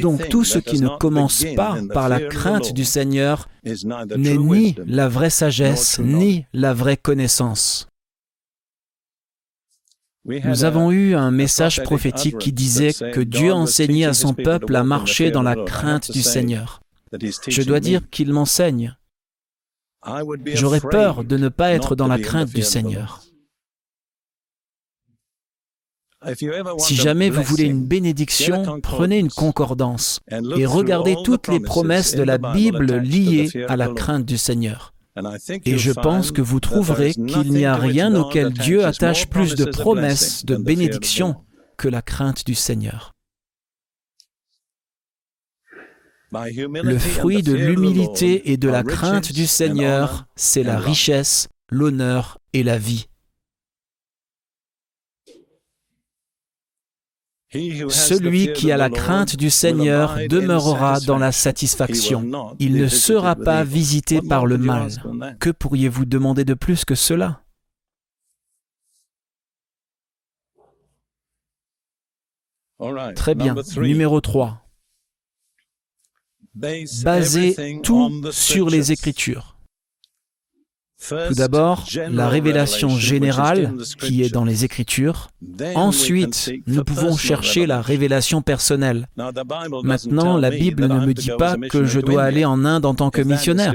Donc tout ce qui ne commence pas par la crainte du Seigneur n'est ni la vraie sagesse, ni la vraie connaissance. Nous avons eu un message prophétique qui disait que Dieu enseignait à son peuple à marcher dans la crainte du Seigneur. Je dois dire qu'il m'enseigne. J'aurais peur de ne pas être dans la crainte du Seigneur. Si jamais vous voulez une bénédiction, prenez une concordance et regardez toutes les promesses de la Bible liées à la crainte du Seigneur. Et je pense que vous trouverez qu'il n'y a rien auquel Dieu attache plus de promesses de bénédiction que la crainte du Seigneur. Le fruit de l'humilité et de la crainte du Seigneur, c'est la richesse, l'honneur et la vie. Celui qui a la crainte du Seigneur demeurera dans la satisfaction. Il ne sera pas visité par le mal. Que pourriez-vous demander de plus que cela? Très bien. Numéro 3. Basez tout sur les Écritures. Tout d'abord, la révélation générale qui est dans les Écritures. Ensuite, nous pouvons chercher la révélation personnelle. Maintenant, la Bible ne me dit pas que je dois aller en Inde en tant que missionnaire.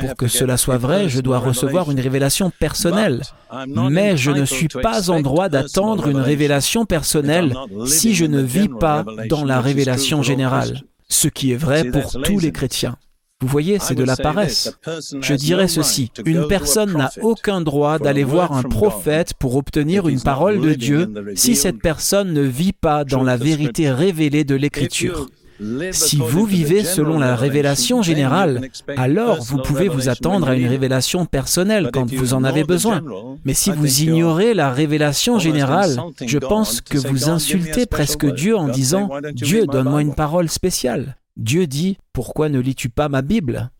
Pour que cela soit vrai, je dois recevoir une révélation personnelle. Mais je ne suis pas en droit d'attendre une révélation personnelle si je ne vis pas dans la révélation générale, ce qui est vrai pour tous les chrétiens. Vous voyez, c'est de la paresse. Je dirais ceci, une personne n'a aucun droit d'aller voir un prophète pour obtenir une parole de Dieu si cette personne ne vit pas dans la vérité révélée de l'Écriture. Si vous vivez selon la révélation générale, alors vous pouvez vous attendre à une révélation personnelle quand vous en avez besoin. Mais si vous ignorez la révélation générale, je pense que vous insultez presque Dieu en disant ⁇ Dieu, donne-moi une parole spéciale ⁇ Dieu dit, pourquoi ne lis-tu pas ma Bible?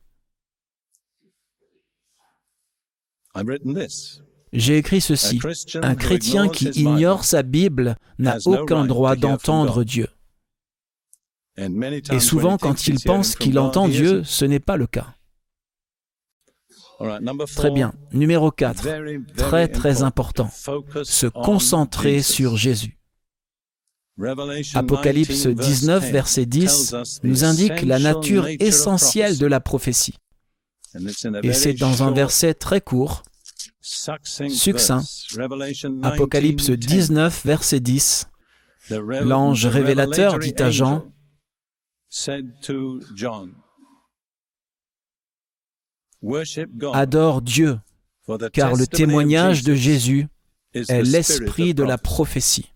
J'ai écrit ceci. Un chrétien qui ignore sa Bible n'a aucun droit d'entendre Dieu. Et souvent, quand il pense qu'il entend Dieu, ce n'est pas le cas. Très bien. Numéro 4. Très très important. Se concentrer sur Jésus. Apocalypse 19, verset 10 nous indique la nature essentielle de la prophétie. Et c'est dans un verset très court, succinct, Apocalypse 19, verset 10, l'ange révélateur dit à Jean, Adore Dieu, car le témoignage de Jésus est l'esprit de la prophétie.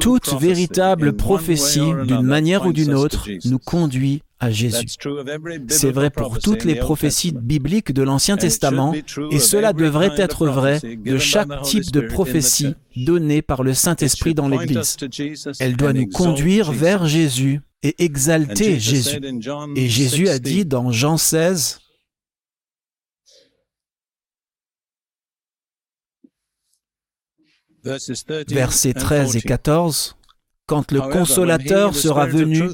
Toute véritable prophétie, d'une manière ou d'une autre, nous conduit à Jésus. C'est vrai pour toutes les prophéties bibliques de l'Ancien Testament, et cela devrait être vrai de chaque type de prophétie donnée par le Saint-Esprit dans l'Église. Elle doit nous conduire vers Jésus et exalter Jésus. Et Jésus a dit dans Jean 16, versets 13 et 14, Quand le consolateur sera venu,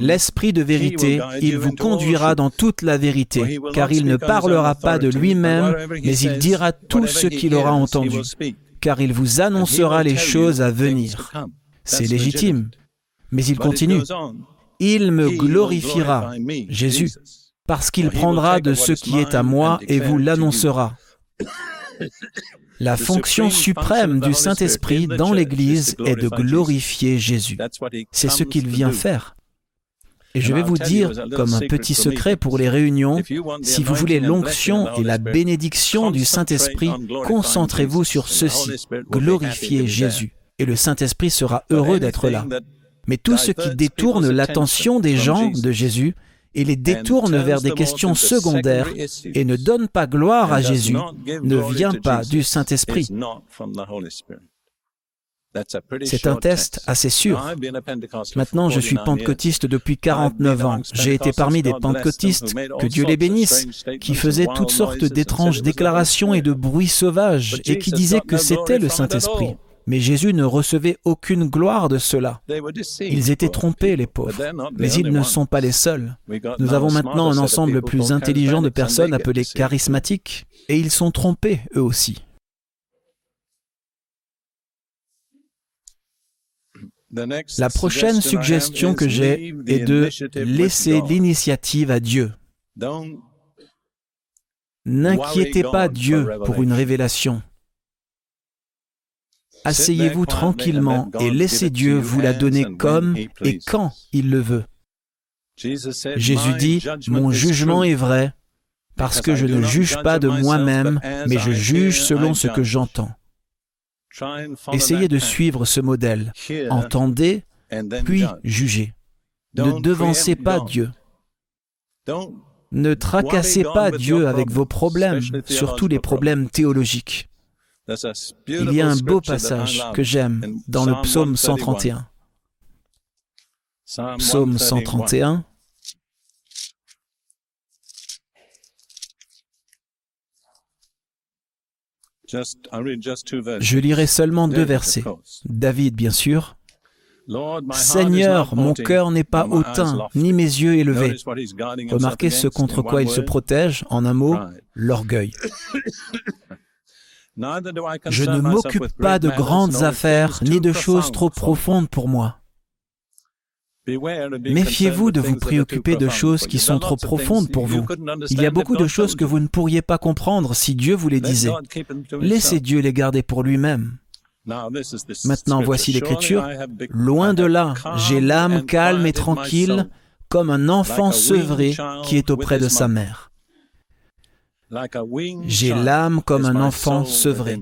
l'Esprit de vérité, il vous conduira dans toute la vérité, car il ne parlera pas de lui-même, mais il dira tout ce qu'il aura entendu, car il vous annoncera les choses à venir. C'est légitime. Mais il continue. Il me glorifiera, Jésus, parce qu'il prendra de ce qui est à moi et vous l'annoncera. La fonction suprême du Saint-Esprit dans l'Église est de glorifier Jésus. C'est ce qu'il vient faire. Et je vais vous dire, comme un petit secret pour les réunions, si vous voulez l'onction et la bénédiction du Saint-Esprit, concentrez-vous sur ceci, glorifiez Jésus. Et le Saint-Esprit sera heureux d'être là. Mais tout ce qui détourne l'attention des gens de Jésus et les détourne vers des questions secondaires et ne donne pas gloire à Jésus ne vient pas du Saint-Esprit. C'est un test assez sûr. Maintenant, je suis pentecôtiste depuis 49 ans. J'ai été parmi des pentecôtistes, que Dieu les bénisse, qui faisaient toutes sortes d'étranges déclarations et de bruits sauvages et qui disaient que c'était le Saint-Esprit. Mais Jésus ne recevait aucune gloire de cela. Ils étaient trompés, les pauvres. Mais ils ne sont pas les seuls. Nous avons maintenant un ensemble plus intelligent de personnes appelées charismatiques, et ils sont trompés, eux aussi. La prochaine suggestion que j'ai est de laisser l'initiative à Dieu. N'inquiétez pas Dieu pour une révélation. Asseyez-vous tranquillement et laissez Dieu vous la donner comme et quand il le veut. Jésus dit, Mon jugement est vrai, parce que je ne juge pas de moi-même, mais je juge selon ce que j'entends. Essayez de suivre ce modèle. Entendez, puis jugez. Ne devancez pas Dieu. Ne tracassez pas Dieu avec vos problèmes, surtout les problèmes théologiques. Il y a un beau passage que j'aime dans le psaume 131. Psaume 131. Je lirai seulement deux versets. David, bien sûr. Seigneur, mon cœur n'est pas hautain, ni mes yeux élevés. Remarquez ce contre quoi il se protège, en un mot, l'orgueil. Je ne m'occupe pas de grandes affaires, ni de choses trop profondes pour moi. Méfiez-vous de vous préoccuper de choses qui sont trop profondes pour vous. Il y a beaucoup de choses que vous ne pourriez pas comprendre si Dieu vous les disait. Laissez Dieu les garder pour lui-même. Maintenant, voici l'Écriture. Loin de là, j'ai l'âme calme et tranquille, comme un enfant sevré qui est auprès de sa mère. J'ai l'âme comme un enfant sevré.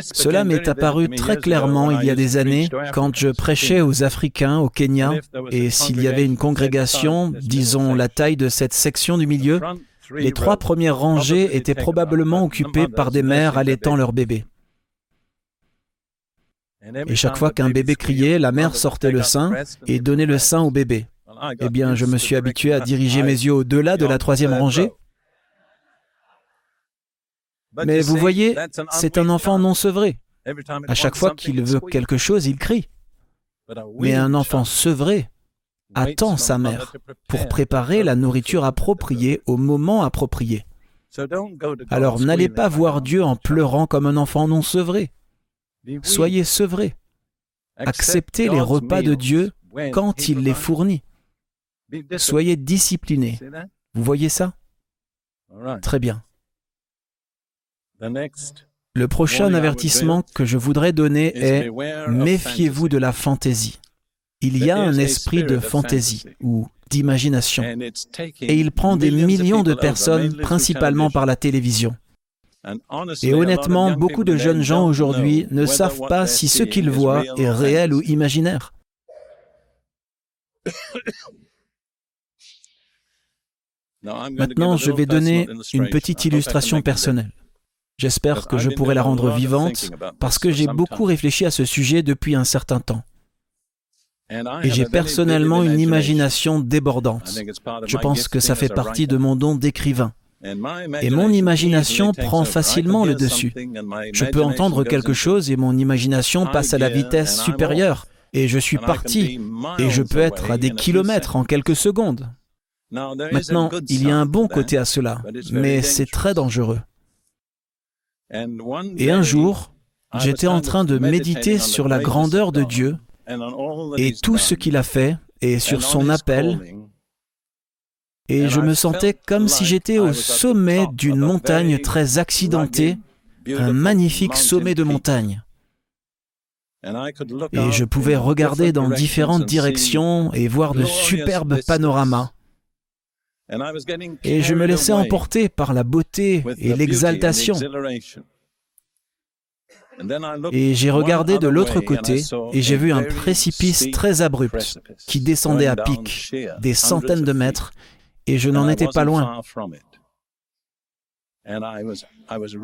Cela m'est apparu très clairement il y a des années quand je prêchais aux Africains au Kenya et s'il y avait une congrégation, disons la taille de cette section du milieu, les trois premières rangées étaient probablement occupées par des mères allaitant leur bébé. Et chaque fois qu'un bébé criait, la mère sortait le sein et donnait le sein au bébé. Eh bien, je me suis habitué à diriger mes yeux au-delà de la troisième rangée mais vous voyez, c'est un enfant non sevré. À chaque fois qu'il veut quelque chose, il crie. Mais un enfant sevré attend sa mère pour préparer la nourriture appropriée au moment approprié. Alors n'allez pas voir Dieu en pleurant comme un enfant non sevré. Soyez sevré. Acceptez les repas de Dieu quand il les fournit. Soyez disciplinés. Vous voyez ça? Très bien. Le prochain avertissement que je voudrais donner est méfiez-vous de la fantaisie. Il y a un esprit de fantaisie ou d'imagination et il prend des millions de personnes principalement par la télévision. Et honnêtement, beaucoup de jeunes gens aujourd'hui ne savent pas si ce qu'ils voient est réel ou imaginaire. Maintenant, je vais donner une petite illustration personnelle. J'espère que je pourrai la rendre vivante parce que j'ai beaucoup réfléchi à ce sujet depuis un certain temps. Et j'ai personnellement une imagination débordante. Je pense que ça fait partie de mon don d'écrivain. Et mon imagination prend facilement le dessus. Je peux entendre quelque chose et mon imagination passe à la vitesse supérieure. Et je suis parti. Et je peux être à des kilomètres en quelques secondes. Maintenant, il y a un bon côté à cela, mais c'est très dangereux. Et un jour, j'étais en train de méditer sur la grandeur de Dieu et tout ce qu'il a fait et sur son appel, et je me sentais comme si j'étais au sommet d'une montagne très accidentée, un magnifique sommet de montagne. Et je pouvais regarder dans différentes directions et voir de superbes panoramas. Et je me laissais emporter par la beauté et l'exaltation. Et j'ai regardé de l'autre côté et j'ai vu un précipice très abrupt qui descendait à pic, des centaines de mètres, et je n'en étais pas loin.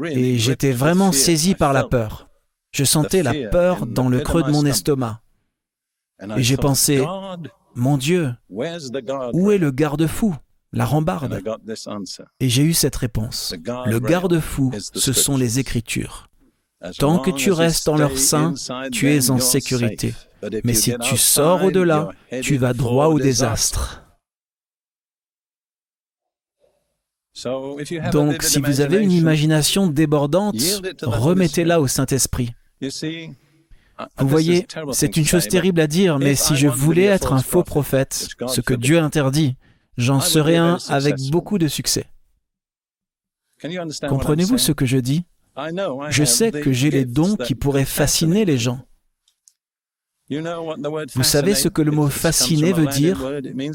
Et j'étais vraiment saisi par la peur. Je sentais la peur dans le creux de mon estomac. Et j'ai pensé, mon Dieu, où est le garde-fou, la rambarde Et j'ai eu cette réponse. Le garde-fou, ce sont les Écritures. Tant que tu restes dans leur sein, tu es en sécurité. Mais si tu sors au-delà, tu vas droit au désastre. Donc si vous avez une imagination débordante, remettez-la au Saint-Esprit. Vous voyez, c'est une chose terrible à dire, mais si je voulais être un faux prophète, ce que Dieu interdit, j'en serais un avec beaucoup de succès. Comprenez-vous ce que je dis? Je sais que j'ai les dons qui pourraient fasciner les gens. Vous savez ce que le mot fasciner veut dire?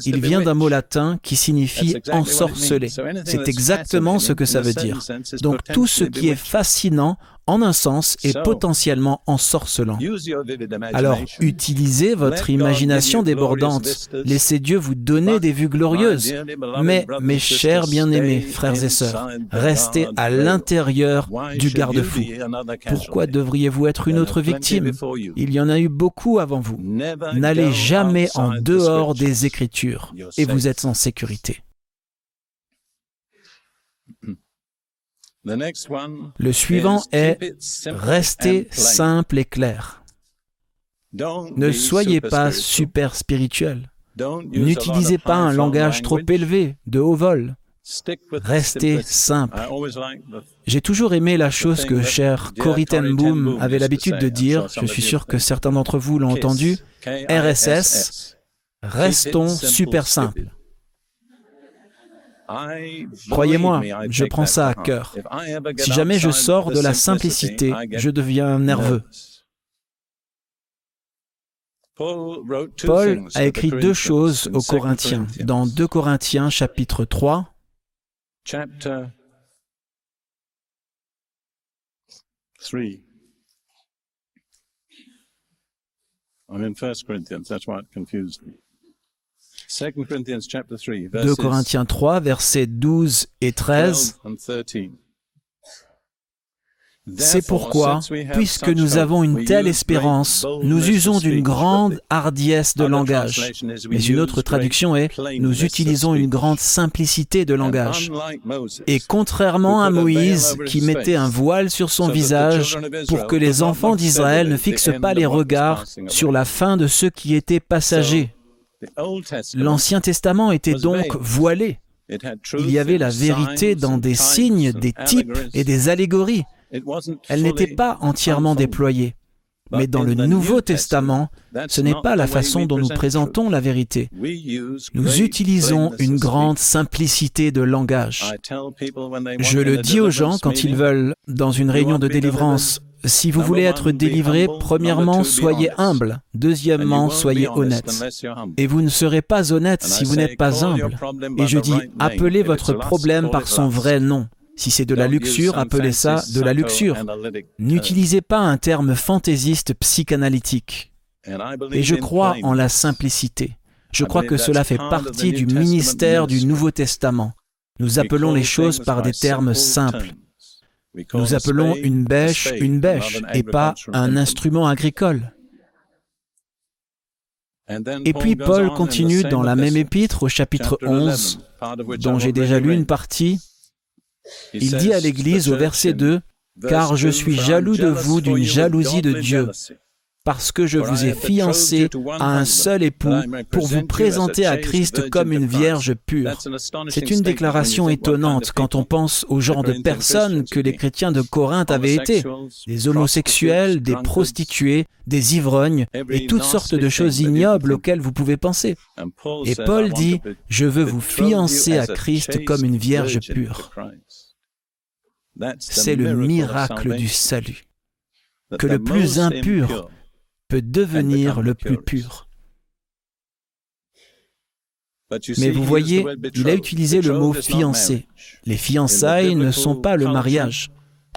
Il vient d'un mot latin qui signifie ensorceler. C'est exactement ce que ça veut dire. Donc tout ce qui est fascinant en un sens, est potentiellement ensorcelant. Alors, utilisez votre imagination débordante. Laissez Dieu vous donner des vues glorieuses. Mais, mes chers bien-aimés frères et sœurs, restez à l'intérieur du garde-fou. Pourquoi devriez-vous être une autre victime? Il y en a eu beaucoup avant vous. N'allez jamais en dehors des Écritures et vous êtes en sécurité. Le suivant est restez simple et clair. Ne soyez pas super spirituel. N'utilisez pas un langage trop élevé, de haut vol. Restez simple. J'ai toujours aimé la chose que cher ten Boom avait l'habitude de dire, je suis sûr que certains d'entre vous l'ont entendu, RSS, restons super simples. Croyez-moi, je prends ça à cœur. Si jamais je sors de la simplicité, je deviens nerveux. Paul a écrit deux choses aux Corinthiens dans 2 Corinthiens chapitre 3. I'm in 1 Corinthians, that's what confused me. 2 Corinthiens 3, versets 12 et 13. C'est pourquoi, puisque nous avons une telle espérance, nous usons d'une grande hardiesse de langage. Mais une autre traduction est, nous utilisons une grande simplicité de langage. Et contrairement à Moïse, qui mettait un voile sur son visage pour que les enfants d'Israël ne fixent pas les regards sur la fin de ceux qui étaient passagers, L'Ancien Testament était donc voilé. Il y avait la vérité dans des signes, des types et des allégories. Elle n'était pas entièrement déployée. Mais dans le Nouveau Testament, ce n'est pas la façon dont nous présentons la vérité. Nous utilisons une grande simplicité de langage. Je le dis aux gens quand ils veulent, dans une réunion de délivrance, si vous voulez être délivré, premièrement, soyez humble. Deuxièmement, soyez honnête. Et vous ne serez pas honnête si vous n'êtes pas humble. Et je dis, appelez votre problème par son vrai nom. Si c'est de la luxure, appelez ça de la luxure. N'utilisez pas un terme fantaisiste psychanalytique. Et je crois en la simplicité. Je crois que cela fait partie du ministère du Nouveau Testament. Nous appelons les choses par des termes simples. Nous appelons une bêche une bêche et pas un instrument agricole. Et puis Paul continue dans la même épître au chapitre 11, dont j'ai déjà lu une partie. Il dit à l'Église au verset 2, Car je suis jaloux de vous d'une jalousie de Dieu, parce que je vous ai fiancé à un seul époux pour vous présenter à Christ comme une vierge pure. C'est une déclaration étonnante quand on pense au genre de personnes que les chrétiens de Corinthe avaient été. Des homosexuels, des prostituées, des ivrognes et toutes sortes de choses ignobles auxquelles vous pouvez penser. Et Paul dit, je veux vous fiancer à Christ comme une vierge pure. C'est le miracle du salut. Que le plus impur peut devenir le plus pur. Mais vous voyez, il a utilisé le mot fiancé. Les fiançailles ne sont pas le mariage.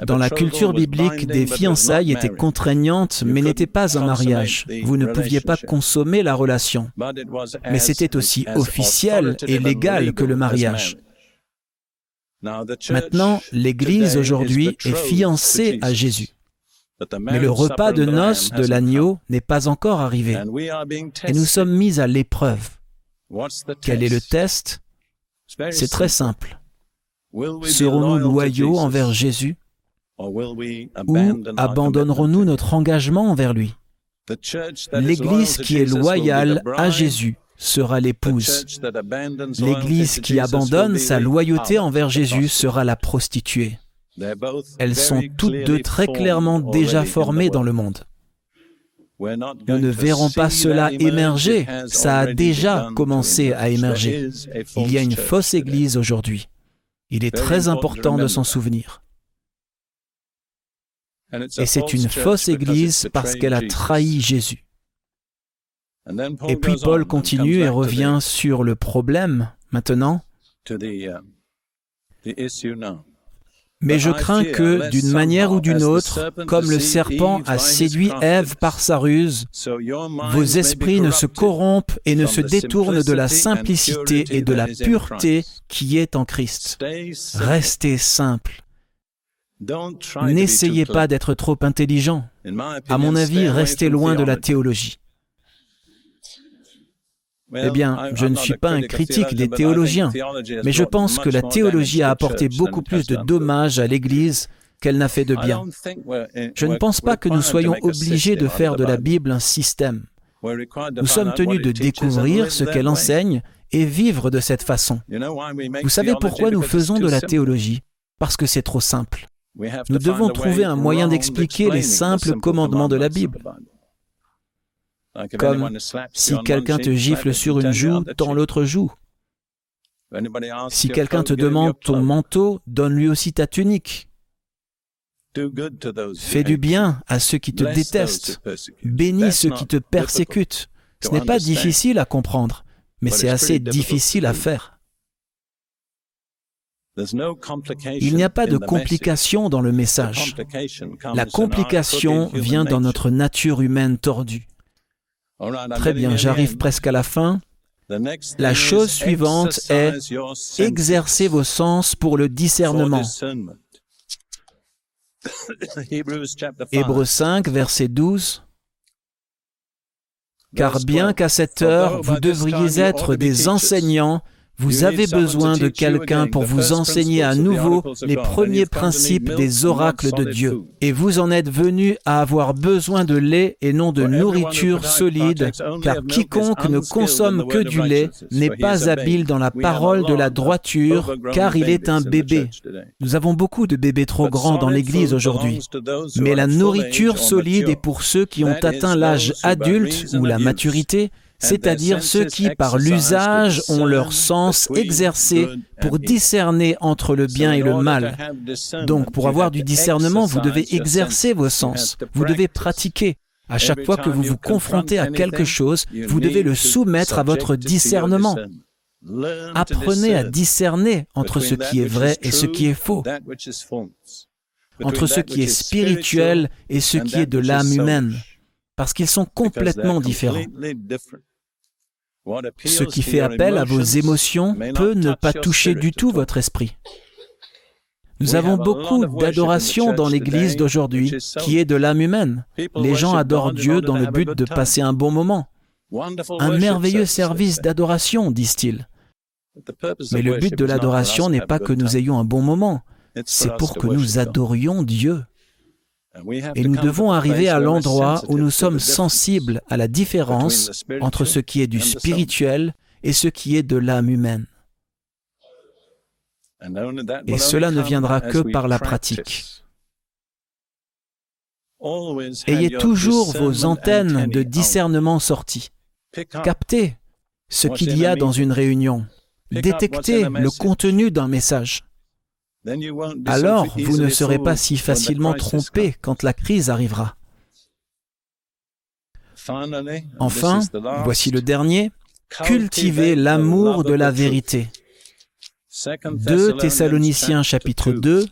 Dans la culture biblique, des fiançailles étaient contraignantes, mais n'étaient pas un mariage. Vous ne pouviez pas consommer la relation. Mais c'était aussi officiel et légal que le mariage. Maintenant, l'Église aujourd'hui est fiancée à Jésus. Mais le repas de noces de l'agneau n'est pas encore arrivé. Et nous sommes mis à l'épreuve. Quel est le test? C'est très simple. Serons-nous loyaux envers Jésus? Ou abandonnerons-nous notre engagement envers lui? L'Église qui est loyale à Jésus sera l'épouse. L'Église qui abandonne sa loyauté envers Jésus sera la prostituée. Elles sont toutes deux très clairement déjà formées dans le monde. Nous ne verrons pas cela émerger, ça a déjà commencé à émerger. Il y a une fausse Église aujourd'hui. Il est très important de s'en souvenir. Et c'est une fausse Église parce qu'elle a trahi Jésus. Et puis Paul continue et revient sur le problème maintenant. Mais je crains que, d'une manière ou d'une autre, comme le serpent a séduit Ève par sa ruse, vos esprits ne se corrompent et ne se détournent de la simplicité et de la pureté qui est en Christ. Restez simple. N'essayez pas d'être trop intelligent. À mon avis, restez loin de la théologie. Eh bien, je ne suis pas un critique des théologiens, mais je pense que la théologie a apporté beaucoup plus de dommages à l'Église qu'elle n'a fait de bien. Je ne pense pas que nous soyons obligés de faire de la Bible un système. Nous sommes tenus de découvrir ce qu'elle enseigne et vivre de cette façon. Vous savez pourquoi nous faisons de la théologie? Parce que c'est trop simple. Nous devons trouver un moyen d'expliquer les simples commandements de la Bible. Comme si quelqu'un te gifle sur une joue, tends l'autre joue. Si quelqu'un te demande ton manteau, donne-lui aussi ta tunique. Fais du bien à ceux qui te détestent. Bénis ceux qui te persécutent. Ce n'est pas difficile à comprendre, mais c'est assez difficile à faire. Il n'y a pas de complication dans le message. La complication vient dans notre nature humaine tordue. Très bien, j'arrive presque à la fin. La chose suivante est exercer vos sens pour le discernement. Hébreux 5, verset 12. Car bien qu'à cette heure, vous devriez être des enseignants vous avez besoin de quelqu'un pour vous enseigner à nouveau les premiers principes des oracles de Dieu. Et vous en êtes venu à avoir besoin de lait et non de nourriture solide, car quiconque ne consomme que du lait n'est pas habile dans la parole de la droiture, car il est un bébé. Nous avons beaucoup de bébés trop grands dans l'Église aujourd'hui. Mais la nourriture solide est pour ceux qui ont atteint l'âge adulte ou la maturité c'est-à-dire ceux qui, par l'usage, ont leur sens exercé pour discerner entre le bien et le mal. Donc, pour avoir du discernement, vous devez exercer vos sens, vous devez pratiquer. À chaque fois que vous vous confrontez à quelque chose, vous devez le soumettre à votre discernement. Apprenez à discerner entre ce qui est vrai et ce qui est faux, entre ce qui est spirituel et ce qui est de l'âme humaine, parce qu'ils sont complètement différents. Ce qui fait appel à vos émotions peut ne pas toucher du tout votre esprit. Nous avons beaucoup d'adoration dans l'Église d'aujourd'hui qui est de l'âme humaine. Les gens adorent Dieu dans le but de passer un bon moment. Un merveilleux service d'adoration, disent-ils. Mais le but de l'adoration n'est pas que nous ayons un bon moment, c'est pour que nous adorions Dieu. Et nous devons arriver à l'endroit où nous sommes sensibles à la différence entre ce qui est du spirituel et ce qui est de l'âme humaine. Et cela ne viendra que par la pratique. Ayez toujours vos antennes de discernement sorties. Captez ce qu'il y a dans une réunion. Détectez le contenu d'un message. Alors vous ne serez pas si facilement trompé quand la crise arrivera. Enfin, voici le dernier, cultivez l'amour de la vérité. 2 Thessaloniciens chapitre 2.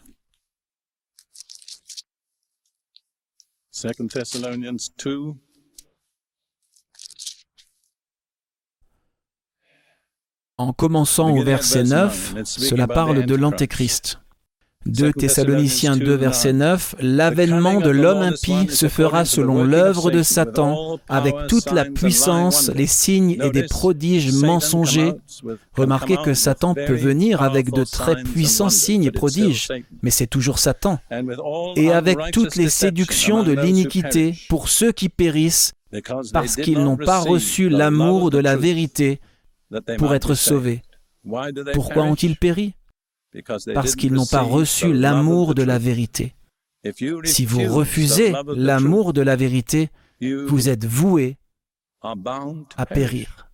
En commençant au verset 9, cela parle de l'Antéchrist. 2 Thessaloniciens 2, verset 9, L'avènement de l'homme impie se fera selon l'œuvre de Satan, avec toute la puissance, les signes et des prodiges mensongers. Remarquez que Satan peut venir avec de très puissants signes et prodiges, mais c'est toujours Satan. Et avec toutes les séductions de l'iniquité pour ceux qui périssent, parce qu'ils n'ont pas reçu l'amour de la vérité pour être sauvés. Pourquoi ont-ils péri? Parce qu'ils n'ont pas reçu l'amour de la vérité. Si vous refusez l'amour de la vérité, vous êtes voué à périr.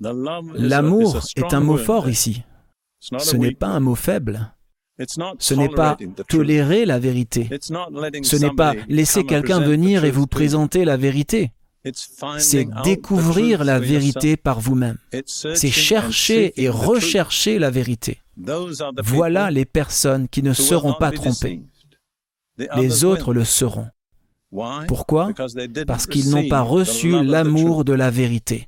L'amour est un mot fort ici. Ce n'est pas un mot faible. Ce n'est pas tolérer la vérité. Ce n'est pas laisser quelqu'un venir et vous présenter la vérité c'est découvrir la vérité par vous-même. C'est chercher et rechercher la vérité. Voilà les personnes qui ne seront pas trompées. Les autres le seront. Pourquoi? Parce qu'ils n'ont pas reçu l'amour de la vérité.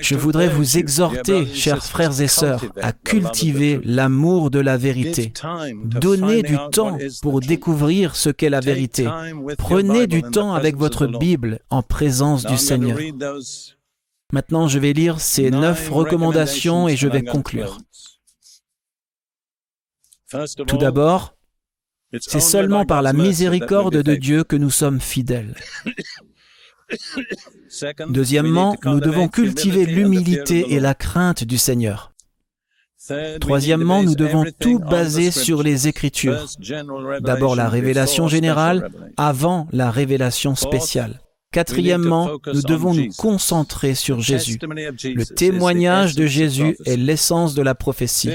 Je voudrais vous exhorter, chers frères et sœurs, à cultiver l'amour de la vérité. Donnez du temps pour découvrir ce qu'est la vérité. Prenez du temps avec votre Bible en présence du Seigneur. Maintenant, je vais lire ces neuf recommandations et je vais conclure. Tout d'abord, c'est seulement par la miséricorde de Dieu que nous sommes fidèles. Deuxièmement, nous devons cultiver l'humilité et la crainte du Seigneur. Troisièmement, nous devons tout baser sur les Écritures. D'abord la révélation générale avant la révélation spéciale. Quatrièmement, nous devons nous concentrer sur Jésus. Le témoignage de Jésus est l'essence de la prophétie.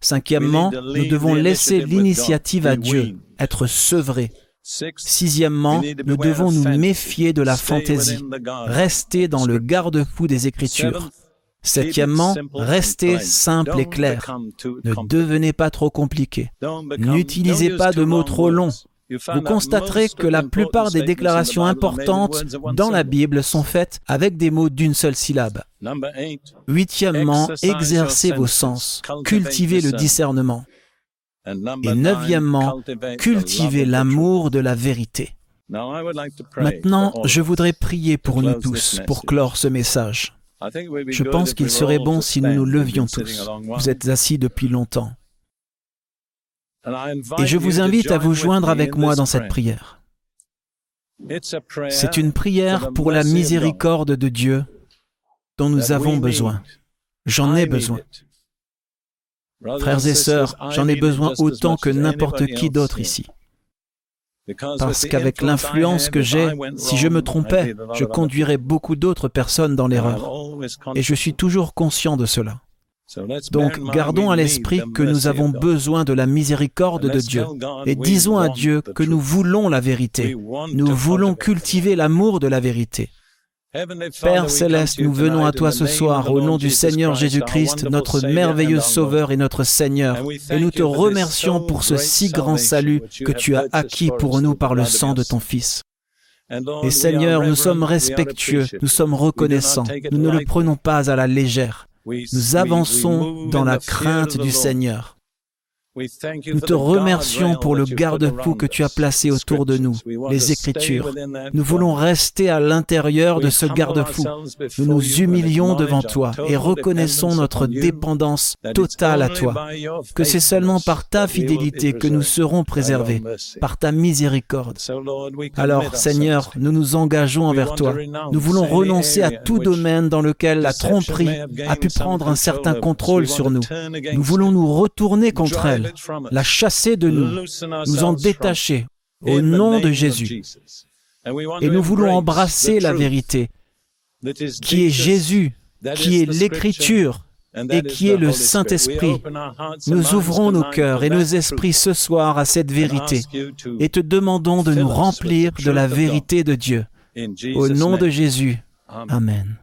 Cinquièmement, nous devons laisser l'initiative à Dieu, être sevrés. Sixièmement, nous devons nous méfier de la fantaisie, rester dans le garde-fou des Écritures. Septièmement, restez simple et clair. Ne devenez pas trop compliqué. N'utilisez pas de mots trop longs. Vous constaterez que la plupart des déclarations importantes dans la Bible sont faites avec des mots d'une seule syllabe. Huitièmement, exercez vos sens, cultivez le discernement. Et neuvièmement, cultiver l'amour de la vérité. Maintenant, je voudrais prier pour nous tous pour clore ce message. Je pense qu'il serait bon si nous nous levions tous. Vous êtes assis depuis longtemps. Et je vous invite à vous joindre avec moi dans cette prière. C'est une prière pour la miséricorde de Dieu dont nous avons besoin. J'en ai besoin. Frères et sœurs, j'en ai besoin autant que n'importe qui d'autre ici. Parce qu'avec l'influence que j'ai, si je me trompais, je conduirais beaucoup d'autres personnes dans l'erreur. Et je suis toujours conscient de cela. Donc gardons à l'esprit que nous avons besoin de la miséricorde de Dieu et disons à Dieu que nous voulons la vérité. Nous voulons cultiver l'amour de la vérité. Père céleste, nous venons à toi ce soir au nom du Seigneur Jésus-Christ, notre merveilleux Sauveur et notre Seigneur, et nous te remercions pour ce si grand salut que tu as acquis pour nous par le sang de ton Fils. Et Seigneur, nous sommes respectueux, nous sommes reconnaissants, nous ne le prenons pas à la légère. Nous avançons dans la crainte du Seigneur. Nous te remercions pour le garde-fou que tu as placé autour de nous, les Écritures. Nous voulons rester à l'intérieur de ce garde-fou. Nous nous humilions devant toi et reconnaissons notre dépendance totale à toi, que c'est seulement par ta fidélité que nous serons préservés, par ta miséricorde. Alors, Seigneur, nous nous engageons envers toi. Nous voulons renoncer à tout domaine dans lequel la tromperie a pu prendre un certain contrôle sur nous. Nous voulons nous retourner contre elle, la chasser de nous, nous en détacher au nom de Jésus. Et nous voulons embrasser la vérité, qui est Jésus, qui est l'Écriture et qui est le Saint-Esprit. Nous ouvrons nos cœurs et nos esprits ce soir à cette vérité et te demandons de nous remplir de la vérité de Dieu. Au nom de Jésus. Amen.